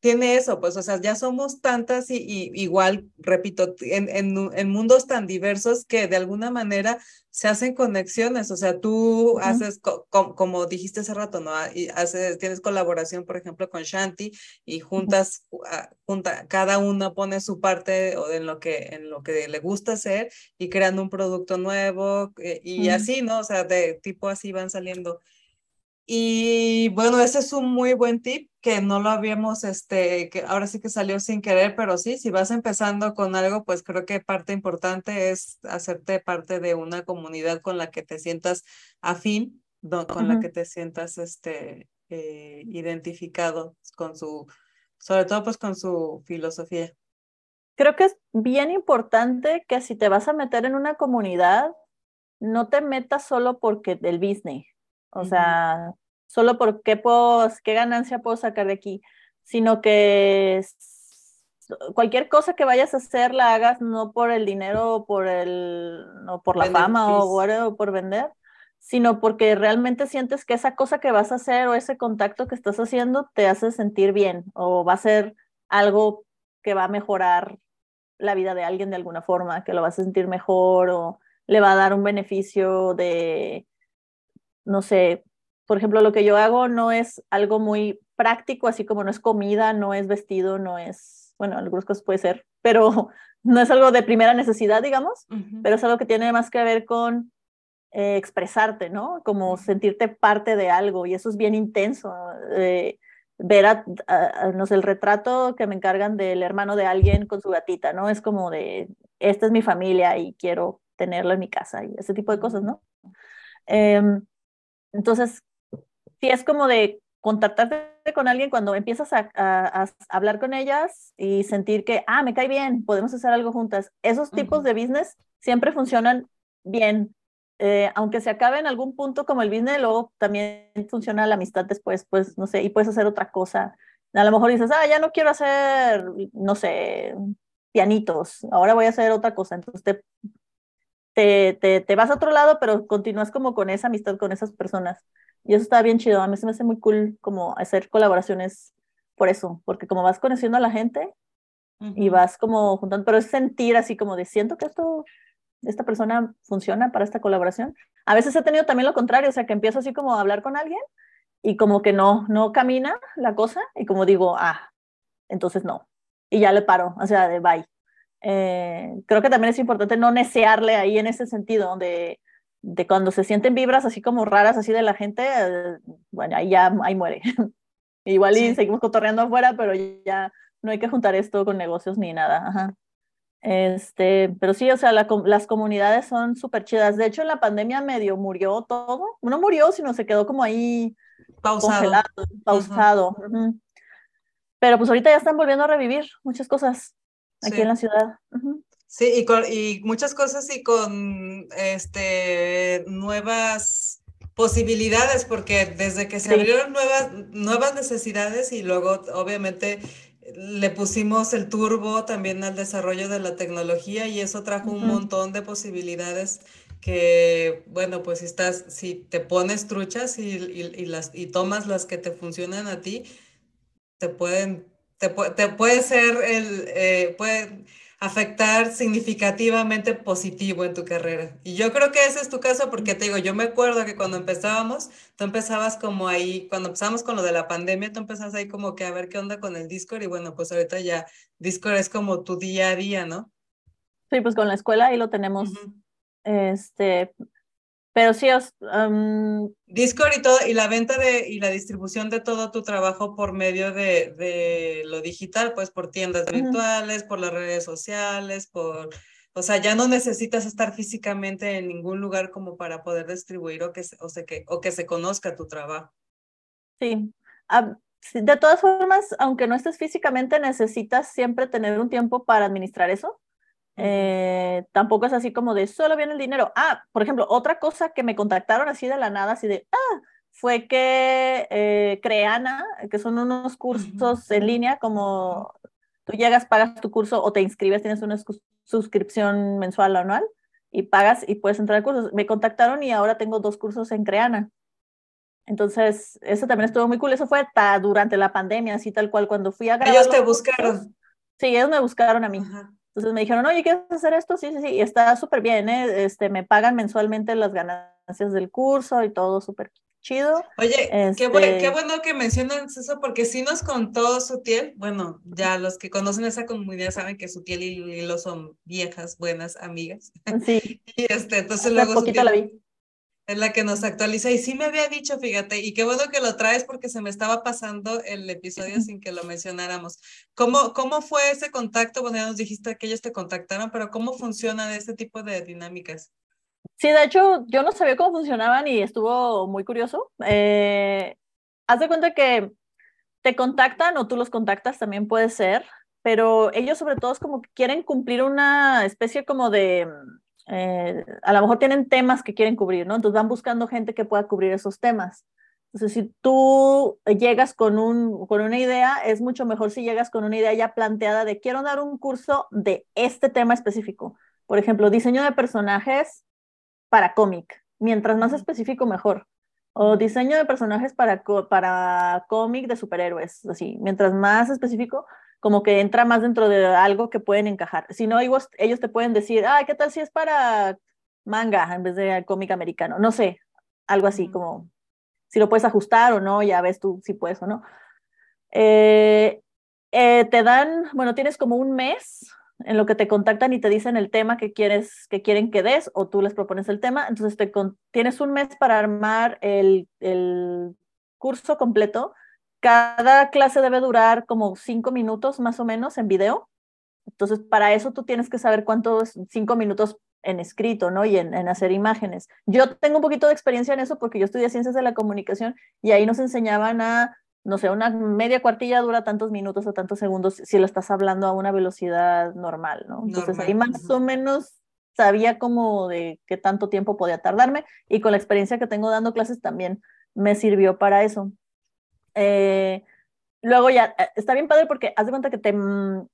Speaker 2: tiene eso, pues, o sea, ya somos tantas y, igual, repito, en, en, mundos tan diversos que de alguna manera se hacen conexiones, o sea, tú haces, como dijiste hace rato, ¿no? Y haces, tienes colaboración, por ejemplo, con Shanti y juntas, ah, junta, cada uno pone su parte o en lo que, en lo que le gusta hacer y crean un producto nuevo eh, y así, ¿no? O sea, de tipo así van saliendo. Y bueno, ese es un muy buen tip que no lo habíamos, este, que ahora sí que salió sin querer, pero sí, si vas empezando con algo, pues creo que parte importante es hacerte parte de una comunidad con la que te sientas afín, con la que te sientas, este, eh, identificado con su, sobre todo pues con su filosofía.
Speaker 1: Creo que es bien importante que si te vas a meter en una comunidad, no te metas solo porque del business o sea, solo por qué, puedo, qué ganancia puedo sacar de aquí, sino que cualquier cosa que vayas a hacer la hagas no por el dinero o por, el, no por la fama o, o por vender, sino porque realmente sientes que esa cosa que vas a hacer o ese contacto que estás haciendo te hace sentir bien o va a ser algo que va a mejorar la vida de alguien de alguna forma, que lo vas a sentir mejor o le va a dar un beneficio de, no sé, por ejemplo, lo que yo hago no es algo muy práctico, así como no es comida, no es vestido, no es, bueno, algunas cosas puede ser, pero no es algo de primera necesidad, digamos, pero es algo que tiene más que ver con eh, expresarte, ¿no? Como sentirte parte de algo y eso es bien intenso. Eh, ver a, no sé, el retrato que me encargan del hermano de alguien con su gatita, ¿no? Es como de, esta es mi familia y quiero tenerla en mi casa y ese tipo de cosas, ¿no? Em, entonces, sí es como de contactarte con alguien cuando empiezas a, hablar con ellas y sentir que, ah, me cae bien, podemos hacer algo juntas. Esos tipos de business siempre funcionan bien. Eh, aunque se acabe en algún punto como el business, luego también funciona la amistad después, pues, no sé, y puedes hacer otra cosa. A lo mejor dices, ah, ya no quiero hacer, no sé, pianitos, ahora voy a hacer otra cosa. Entonces te, te, te, te vas a otro lado, pero continúas como con esa amistad con esas personas. Y eso está bien chido. A mí se me hace muy cool como hacer colaboraciones por eso, porque como vas conociendo a la gente y vas como juntando, pero es sentir así como de siento que esto, esta persona funciona para esta colaboración. A veces he tenido también lo contrario, o sea, que empiezo así como a hablar con alguien y como que no, no camina la cosa y como digo, ah, entonces no. Y ya le paro, o sea, de bye. Eh, creo que también es importante no necearle ahí en ese sentido, de, de cuando se sienten vibras así como raras así de la gente, eh, bueno, ahí ya, ahí muere. Igual y seguimos cotorreando afuera, pero ya no hay que juntar esto con negocios ni nada. Ajá. Este, pero sí, o sea, las comunidades son súper chidas. De hecho, en la pandemia medio murió todo. No murió, sino se quedó como ahí pausado. congelado, pausado. Pero pues ahorita ya están volviendo a revivir muchas cosas aquí en la ciudad.
Speaker 2: Sí, y, con, y muchas cosas y con este, nuevas posibilidades, porque desde que se abrieron nuevas, nuevas necesidades y luego obviamente le pusimos el turbo también al desarrollo de la tecnología y eso trajo un montón de posibilidades que, bueno, pues si estás, si te pones truchas y, y, las, y tomas las que te funcionan a ti, te pueden, te, te puede ser el, eh, puede afectar significativamente positivo en tu carrera. Y yo creo que ese es tu caso porque te digo, yo me acuerdo que cuando empezábamos, tú empezabas como ahí, cuando empezamos con lo de la pandemia, tú empezabas ahí como que a ver qué onda con el Discord y bueno, pues ahorita ya Discord es como tu día a día, ¿no?
Speaker 1: Sí, pues con la escuela ahí lo tenemos. Este, pero sí,
Speaker 2: Discord y todo, y la venta de, y la distribución de todo tu trabajo por medio de, de lo digital, pues por tiendas virtuales, por las redes sociales, por, o sea, ya no necesitas estar físicamente en ningún lugar como para poder distribuir o que, o sea, que, o que se conozca tu trabajo.
Speaker 1: Sí. de todas formas, aunque no estés físicamente, necesitas siempre tener un tiempo para administrar eso. Eh, tampoco es así como de solo viene el dinero. Ah, por ejemplo, otra cosa que me contactaron así de la nada, así de, ah, fue que eh, Creana, que son unos cursos en línea, como tú llegas, pagas tu curso o te inscribes, tienes una suscripción mensual o anual y pagas y puedes entrar a cursos. Me contactaron y ahora tengo dos cursos en Creana. Entonces, eso también estuvo muy cool. Eso fue durante la pandemia, así tal cual, cuando fui a
Speaker 2: grabar. Ellos te buscaron.
Speaker 1: sí, ellos me buscaron a mí. Entonces me dijeron, oye, ¿quieres hacer esto? Sí, sí, sí, y está súper bien, ¿eh? Este, me pagan mensualmente las ganancias del curso y todo súper chido.
Speaker 2: Oye, qué, este bueno, que mencionas eso porque sí nos contó Sutiel, bueno, ya los que conocen esa comunidad saben que Sutiel y Lilo son viejas, buenas amigas.
Speaker 1: Sí.
Speaker 2: y este, entonces luego
Speaker 1: poquito la vi
Speaker 2: es la que nos actualiza. Y sí me había dicho, fíjate, y qué bueno que lo traes porque se me estaba pasando el episodio sin que lo mencionáramos. ¿Cómo, cómo fue ese contacto? Bueno, ya nos dijiste que ellos te contactaron, pero ¿cómo funcionan este tipo de dinámicas?
Speaker 1: Sí, de hecho, yo no sabía cómo funcionaban y estuvo muy curioso. Eh, haz de cuenta que te contactan o tú los contactas, también puede ser, pero ellos sobre todo es como que quieren cumplir una especie como de eh, a lo mejor tienen temas que quieren cubrir, ¿no? Entonces van buscando gente que pueda cubrir esos temas. Entonces, si tú llegas con, un, con una idea, es mucho mejor si llegas con una idea ya planteada de quiero dar un curso de este tema específico. Por ejemplo, diseño de personajes para cómic. Mientras más específico, mejor. O diseño de personajes para, para cómic de superhéroes. Así, mientras más específico, como que entra más dentro de algo que pueden encajar. Si no, ellos, ellos te pueden decir, ah, ¿qué tal si es para manga en vez de cómic americano? No sé, algo así, como si lo puedes ajustar o no, ya ves tú si puedes o no. Eh, eh, te dan, bueno, tienes como un mes en lo que te contactan y te dicen el tema que quieres que quieren que des o tú les propones el tema, entonces te tienes un mes para armar el, el curso completo cada clase debe durar como cinco minutos más o menos en video. Entonces, para eso tú tienes que saber cuántos cinco minutos en escrito, ¿no? Y en, hacer imágenes. Yo tengo un poquito de experiencia en eso porque yo estudié ciencias de la comunicación y ahí nos enseñaban a, no sé, una media cuartilla dura tantos minutos o tantos segundos si lo estás hablando a una velocidad normal, ¿no? Entonces ahí más o menos sabía como de qué tanto tiempo podía tardarme y con la experiencia que tengo dando clases también me sirvió para eso. Eh, luego ya, eh, está bien padre porque haz de cuenta que te, mm,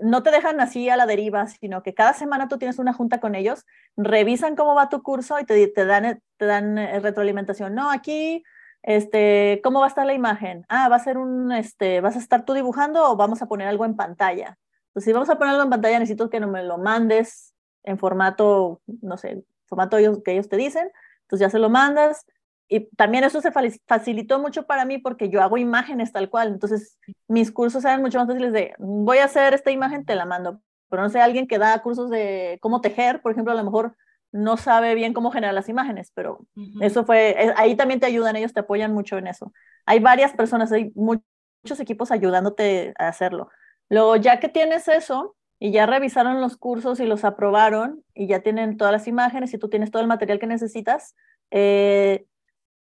Speaker 1: no te dejan así a la deriva, sino que cada semana tú tienes una junta con ellos, revisan cómo va tu curso y te, te dan, te dan eh, retroalimentación. No, aquí, este, ¿cómo va a estar la imagen? Ah, va a ser un, este, ¿vas a estar tú dibujando o vamos a poner algo en pantalla? Entonces, si vamos a poner algo en pantalla, necesito que me lo mandes en formato, no sé, formato que ellos te dicen. Entonces ya se lo mandas, y también eso se facilitó mucho para mí porque yo hago imágenes tal cual. Entonces, mis cursos eran mucho más fáciles de, voy a hacer esta imagen, te la mando. Pero no sé, alguien que da cursos de cómo tejer, por ejemplo, a lo mejor no sabe bien cómo generar las imágenes, pero eso fue, eh, ahí también te ayudan, ellos te apoyan mucho en eso. Hay varias personas, hay muchos equipos ayudándote a hacerlo. Luego, ya que tienes eso y ya revisaron los cursos y los aprobaron y ya tienen todas las imágenes y tú tienes todo el material que necesitas, eh,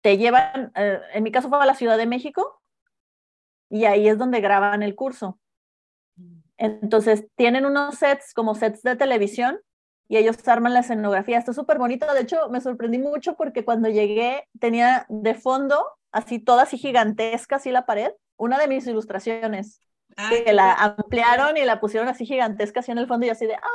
Speaker 1: te llevan, eh, en mi caso fue a la Ciudad de México y ahí es donde graban el curso. Entonces tienen unos sets como sets de televisión y ellos arman la escenografía. Esto es súper bonito. De hecho, me sorprendí mucho porque cuando llegué tenía de fondo, así toda así gigantesca, así la pared, una de mis ilustraciones. que la ampliaron y la pusieron así gigantesca, así en el fondo y así de, ah,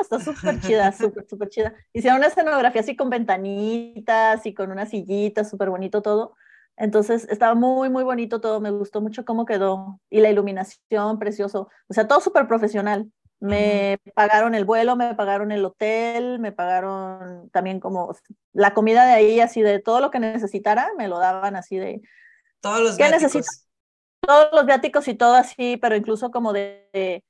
Speaker 1: está súper chida, súper, súper chida. Hicieron una escenografía así con ventanitas y con una sillita, súper bonito todo. Entonces estaba muy, muy bonito todo, me gustó mucho cómo quedó y la iluminación, precioso. O sea, todo súper profesional. Me pagaron el vuelo, me pagaron el hotel, me pagaron también como la comida de ahí, así de todo lo que necesitara, me lo daban así de...
Speaker 2: Todos los ¿Qué necesitas?
Speaker 1: Todos los viáticos y todo así, pero incluso como de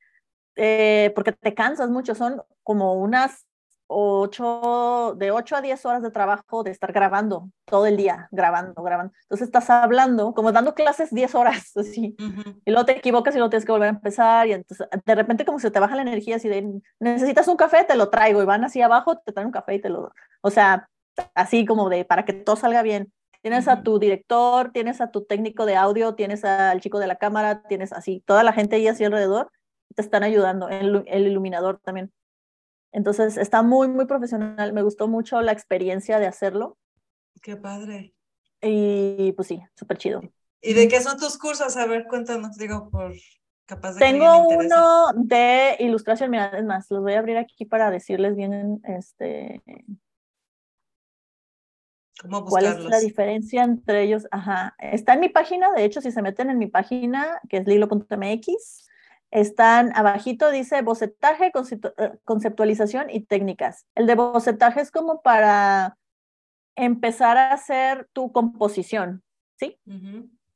Speaker 1: eh, porque te cansas mucho, son como unas ocho, de 8 a 10 horas de trabajo de estar grabando todo el día, grabando, grabando. Entonces estás hablando, como dando clases 10 horas, así, y luego te equivocas y luego tienes que volver a empezar, y entonces de repente como se te baja la energía, así de, necesitas un café, te lo traigo, y van así abajo, te traen un café y te lo, o sea, así como de, para que todo salga bien. Tienes a tu director, tienes a tu técnico de audio, tienes al chico de la cámara, tienes así, toda la gente ahí así alrededor, te están ayudando, el, el iluminador también. Entonces está muy, muy profesional. Me gustó mucho la experiencia de hacerlo.
Speaker 2: Qué padre.
Speaker 1: Y pues sí, súper chido.
Speaker 2: ¿Y de qué son tus cursos? A ver, cuéntanos, digo, por capaz de
Speaker 1: Tengo uno de ilustración, mira, es más, los voy a abrir aquí para decirles bien este.
Speaker 2: ¿Cómo
Speaker 1: ¿Cuál es la diferencia entre ellos? Ajá, está en mi página, de hecho, si se meten en mi página, que es lilo.mx, están abajito, dice bocetaje, eh, conceptualización y técnicas. El de bocetaje es como para empezar a hacer tu composición, ¿sí?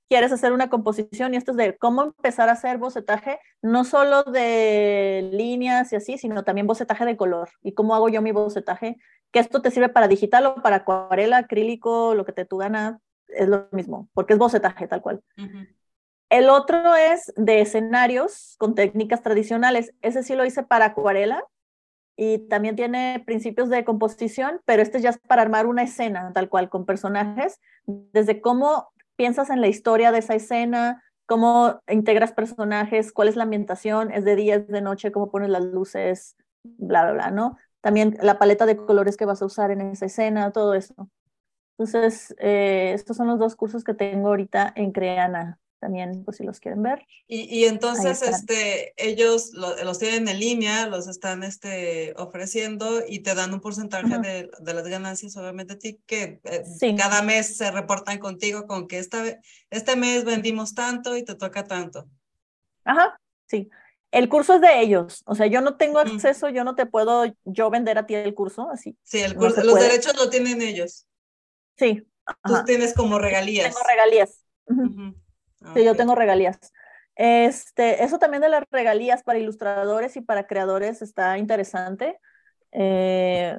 Speaker 1: Quieres hacer una composición y esto es de cómo empezar a hacer bocetaje, no solo de líneas y así, sino también bocetaje de color. ¿Y cómo hago yo mi bocetaje? Que esto te sirve para digital o para acuarela, acrílico, lo que te tu gana, es lo mismo, porque es bocetaje tal cual. El otro es de escenarios con técnicas tradicionales. Ese sí lo hice para acuarela y también tiene principios de composición, pero este ya es para armar una escena tal cual con personajes, desde cómo piensas en la historia de esa escena, cómo integras personajes, cuál es la ambientación, es de día, es de noche, cómo pones las luces, bla, bla, bla, ¿no? También la paleta de colores que vas a usar en esa escena, todo eso. Entonces, eh, estos son los dos cursos que tengo ahorita en Creana también, pues si los quieren ver.
Speaker 2: Y, entonces, este, ellos los tienen en línea, los están este, ofreciendo y te dan un porcentaje de, de, las ganancias, obviamente, a ti, que eh, cada mes se reportan contigo con que esta, este mes vendimos tanto y te toca tanto.
Speaker 1: Ajá, sí. El curso es de ellos, o sea, yo no tengo acceso, yo no te puedo yo vender a ti el curso, así.
Speaker 2: Sí, el curso, los derechos lo tienen ellos.
Speaker 1: Sí.
Speaker 2: Tú tienes como regalías.
Speaker 1: Tengo regalías. Sí, yo tengo regalías. Este, eso también de las regalías para ilustradores y para creadores está interesante. Eh,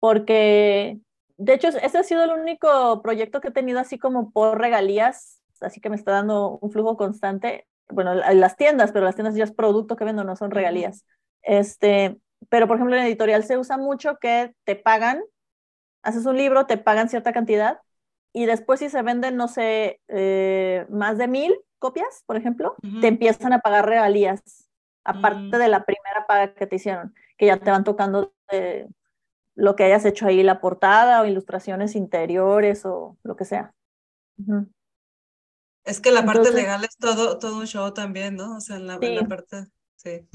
Speaker 1: porque, de hecho, ese ha sido el único proyecto que he tenido así como por regalías, así que me está dando un flujo constante. Bueno, las tiendas, pero las tiendas ya es producto que vendo, no son regalías. Este, pero, por ejemplo, en editorial se usa mucho que te pagan, haces un libro, te pagan cierta cantidad y después si se venden, no sé, eh, más de mil copias, por ejemplo, te empiezan a pagar regalías, aparte mm. de la primera paga que te hicieron, que ya te van tocando de lo que hayas hecho ahí, la portada o ilustraciones interiores o lo que sea.
Speaker 2: Es que la parte legal es todo, todo un show también, ¿no? O sea, la, la parte... sí.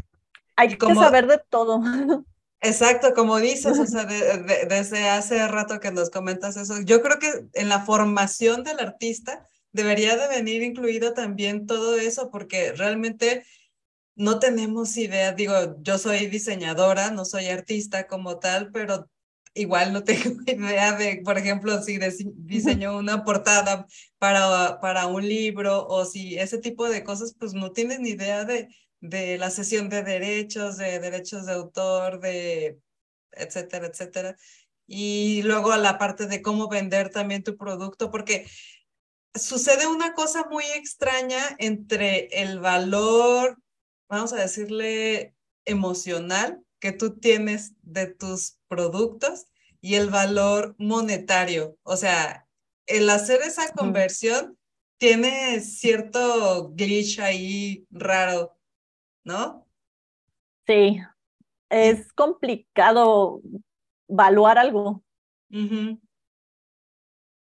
Speaker 1: Hay que saber de todo.
Speaker 2: Exacto, como dices, o sea, desde hace rato que nos comentas eso, yo creo que en la formación del artista debería de venir incluido también todo eso, porque realmente no tenemos idea, digo, yo soy diseñadora, no soy artista como tal, pero igual no tengo idea de, por ejemplo, si diseño una portada para, para un libro o si ese tipo de cosas, pues no tienes ni idea de, de la sesión de derechos, de derechos de autor, de etcétera, etcétera. Y luego la parte de cómo vender también tu producto, porque sucede una cosa muy extraña entre el valor, vamos a decirle, emocional que tú tienes de tus productos y el valor monetario. O sea, el hacer esa conversión tiene cierto glitch ahí raro ¿no?
Speaker 1: Sí, es complicado evaluar algo.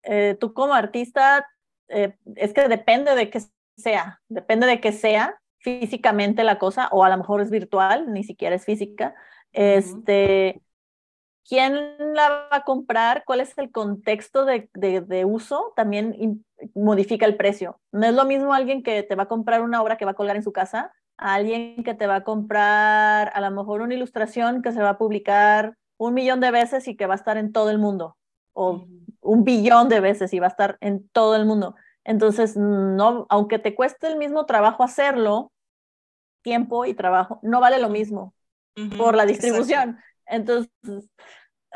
Speaker 1: Eh, tú como artista, eh, es que depende de qué sea, depende de que sea físicamente la cosa, o a lo mejor es virtual, ni siquiera es física. Este, ¿Quién la va a comprar? ¿Cuál es el contexto de, de uso? También modifica el precio. No es lo mismo alguien que te va a comprar una obra que va a colgar en su casa a alguien que te va a comprar a lo mejor una ilustración que se va a publicar un millón de veces y que va a estar en todo el mundo, o un billón de veces y va a estar en todo el mundo. Entonces, no, aunque te cueste el mismo trabajo hacerlo, tiempo y trabajo, no vale lo mismo por la distribución. Entonces,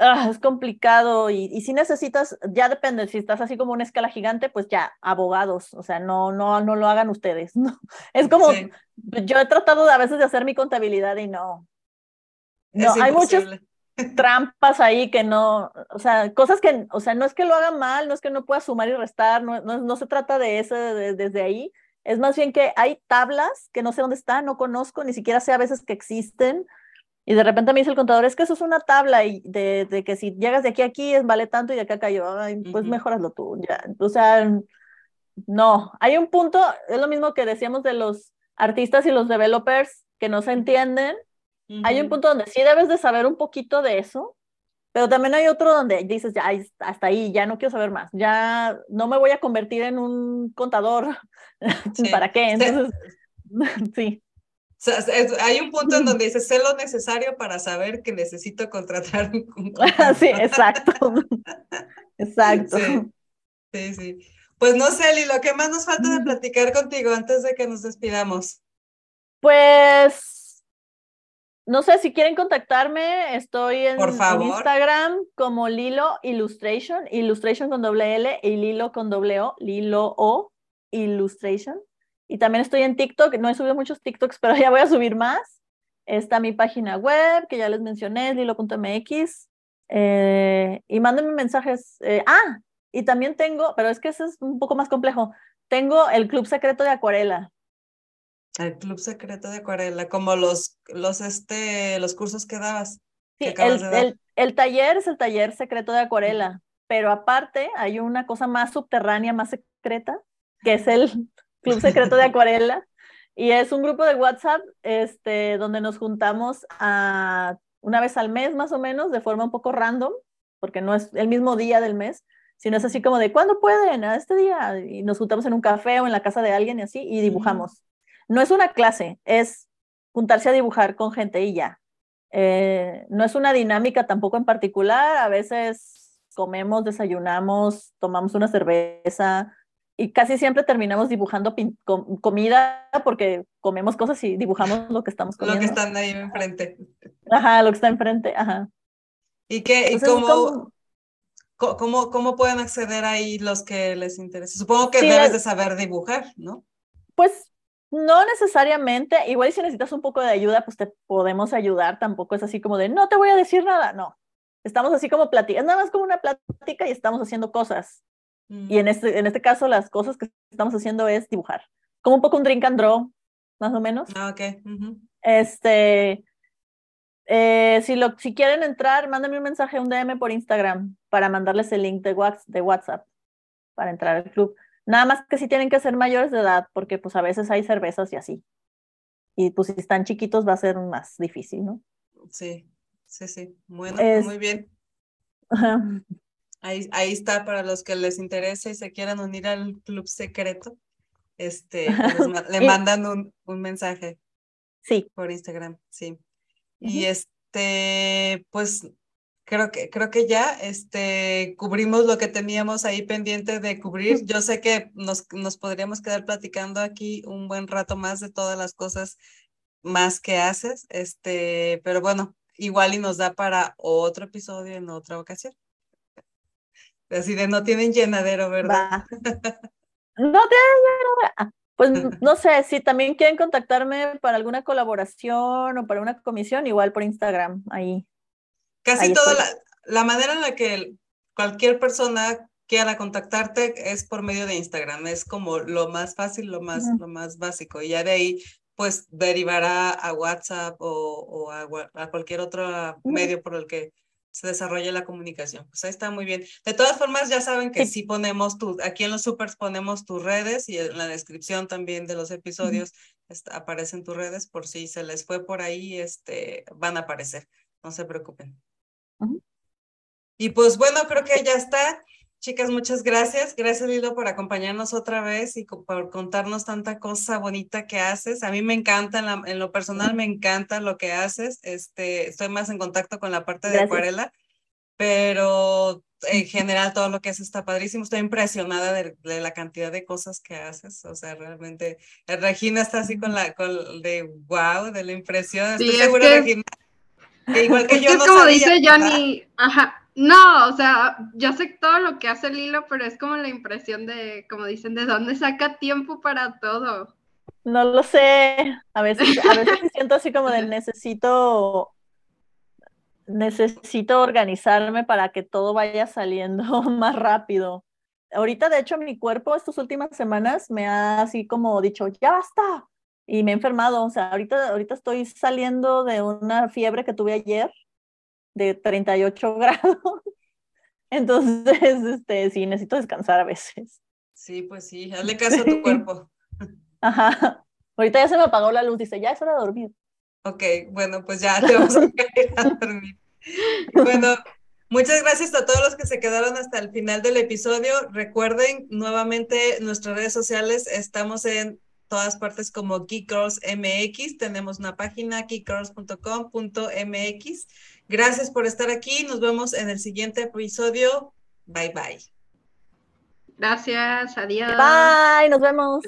Speaker 1: Ah, es complicado y, si necesitas, ya depende, si estás así como una escala gigante, pues ya, abogados, o sea, no, no, no lo hagan ustedes, ¿no? Es como, yo he tratado de, a veces de hacer mi contabilidad y no, no, hay muchas trampas ahí que no, o sea, cosas que, o sea, no es que lo haga mal, no es que no pueda sumar y restar, no, no, se trata de eso desde ahí, es más bien que hay tablas que no sé dónde están, no conozco, ni siquiera sé a veces que existen, y de repente me dice el contador, es que eso es una tabla y de, de que si llegas de aquí a aquí es vale tanto y de acá cayó, Ay, pues uh tú. Ya. O sea, no, hay un punto, es lo mismo que decíamos de los artistas y los developers que no se entienden. Hay un punto donde sí debes de saber un poquito de eso, pero también hay otro donde dices, ya, hasta ahí, ya no quiero saber más, ya no me voy a convertir en un contador. ¿Para qué? Entonces, sí.
Speaker 2: Hay un punto en donde dices, sé lo necesario para saber que necesito contratar un
Speaker 1: Sí, exacto. exacto.
Speaker 2: Sí, sí, Pues no sé, Lilo, ¿qué más nos falta de platicar contigo antes de que nos despidamos?
Speaker 1: Pues, no sé, si quieren contactarme, estoy en, Instagram como Lilo Illustration, Illustration con doble L y Lilo con doble O, Lilo O Illustration. Y también estoy en TikTok, no he subido muchos TikToks, pero ya voy a subir más. Está mi página web, que ya les mencioné, lilo.mx. Eh, y mándenme mensajes. Eh, ah, y también tengo, pero es que eso es un poco más complejo. Tengo el Club Secreto de Acuarela.
Speaker 2: El Club Secreto de Acuarela, como los, los, este, los cursos que dabas.
Speaker 1: Sí, el, el, el taller es el taller secreto de acuarela, pero aparte hay una cosa más subterránea, más secreta, que es el Club Secreto de Acuarela. Y es un grupo de WhatsApp este, donde nos juntamos a, una vez al mes más o menos, de forma un poco random, porque no es el mismo día del mes, sino es así como de, ¿cuándo pueden? A este día. Y nos juntamos en un café o en la casa de alguien y así, y dibujamos. No es una clase, es juntarse a dibujar con gente y ya. Eh, no es una dinámica tampoco en particular, a veces comemos, desayunamos, tomamos una cerveza, y casi siempre terminamos dibujando comida porque comemos cosas y dibujamos lo que estamos comiendo.
Speaker 2: Lo que están ahí enfrente.
Speaker 1: Ajá, lo que está enfrente, ajá.
Speaker 2: ¿Y qué, y cómo, cómo, cómo, pueden acceder ahí los que les interesa? Supongo que debes de saber dibujar, ¿no?
Speaker 1: Pues no necesariamente, igual si necesitas un poco de ayuda, pues te podemos ayudar, tampoco es así como de, no te voy a decir nada, no. Estamos así como platicando, nada más como una plática y estamos haciendo cosas. Y en este, en este caso, las cosas que estamos haciendo es dibujar. Como un poco un drink and draw, más o menos.
Speaker 2: Ah, ok.
Speaker 1: Este, eh, si, lo, si quieren entrar, mándenme un mensaje, un DM por Instagram para mandarles el link de, de WhatsApp para entrar al club. Nada más que si tienen que ser mayores de edad, porque pues a veces hay cervezas y así. y pues si están chiquitos va a ser más difícil, ¿no?
Speaker 2: Sí, sí, sí. Bueno, pues, muy bien. Ahí, ahí está para los que les interese y se quieran unir al club secreto. Este, le mandan un, un mensaje.
Speaker 1: Sí.
Speaker 2: Por Instagram, sí. Y este, pues creo que, creo que ya este, cubrimos lo que teníamos ahí pendiente de cubrir. Yo sé que nos, nos podríamos quedar platicando aquí un buen rato más de todas las cosas más que haces, este, pero bueno, igual y nos da para otro episodio en otra ocasión. Así de no tienen llenadero, ¿verdad?
Speaker 1: no tienen llenadero. Pues no sé, si también quieren contactarme para alguna colaboración o para una comisión, igual por Instagram, ahí.
Speaker 2: Casi toda la, la, manera en la que cualquier persona quiera contactarte es por medio de Instagram, es como lo más fácil, lo más, lo más básico. Y ya de ahí, pues derivará a WhatsApp o, o a, a, cualquier otro medio por el que se desarrolle la comunicación. Pues ahí está muy bien. De todas formas, ya saben que sí, ponemos tu, aquí en los supers ponemos tus redes y en la descripción también de los episodios aparecen tus redes por si se les fue por ahí, este, van a aparecer. No se preocupen. Y pues bueno, creo que ya está. Chicas, muchas gracias. Gracias, Lilo, por acompañarnos otra vez y por contarnos tanta cosa bonita que haces. A mí me encanta, en, lo personal me encanta lo que haces. Este, estoy más en contacto con la parte de acuarela, pero en general todo lo que haces está padrísimo. Estoy impresionada de, la cantidad de cosas que haces. O sea, realmente, eh, Regina está así con la, con, de wow, de la impresión. Estoy segura, Regina. igual que yo
Speaker 3: no como dice Johnny, ajá, no, o sea, yo sé todo lo que hace Lilo, pero es como la impresión de, como dicen, de dónde saca tiempo para todo.
Speaker 1: No lo sé. A veces, a veces siento así como de necesito, necesito organizarme para que todo vaya saliendo más rápido. Ahorita, de hecho, mi cuerpo estas últimas semanas me ha así como dicho, ya basta. Y me he enfermado. O sea, ahorita, ahorita estoy saliendo de una fiebre que tuve ayer de 38 grados. Entonces, este, sí, necesito descansar a veces.
Speaker 2: Sí, pues sí, hazle caso a tu cuerpo.
Speaker 1: Ajá. Ahorita ya se me apagó la luz, dice, ya es hora de dormir.
Speaker 2: Ok, bueno, pues ya te vamos a a dormir. Bueno, muchas gracias a todos los que se quedaron hasta el final del episodio. Recuerden nuevamente nuestras redes sociales, estamos en todas partes como Geek Girls MX, tenemos una página geekgirls.com.mx Gracias por estar aquí. Nos vemos en el siguiente episodio. Bye bye.
Speaker 3: Gracias. Adiós.
Speaker 1: Bye. Nos vemos.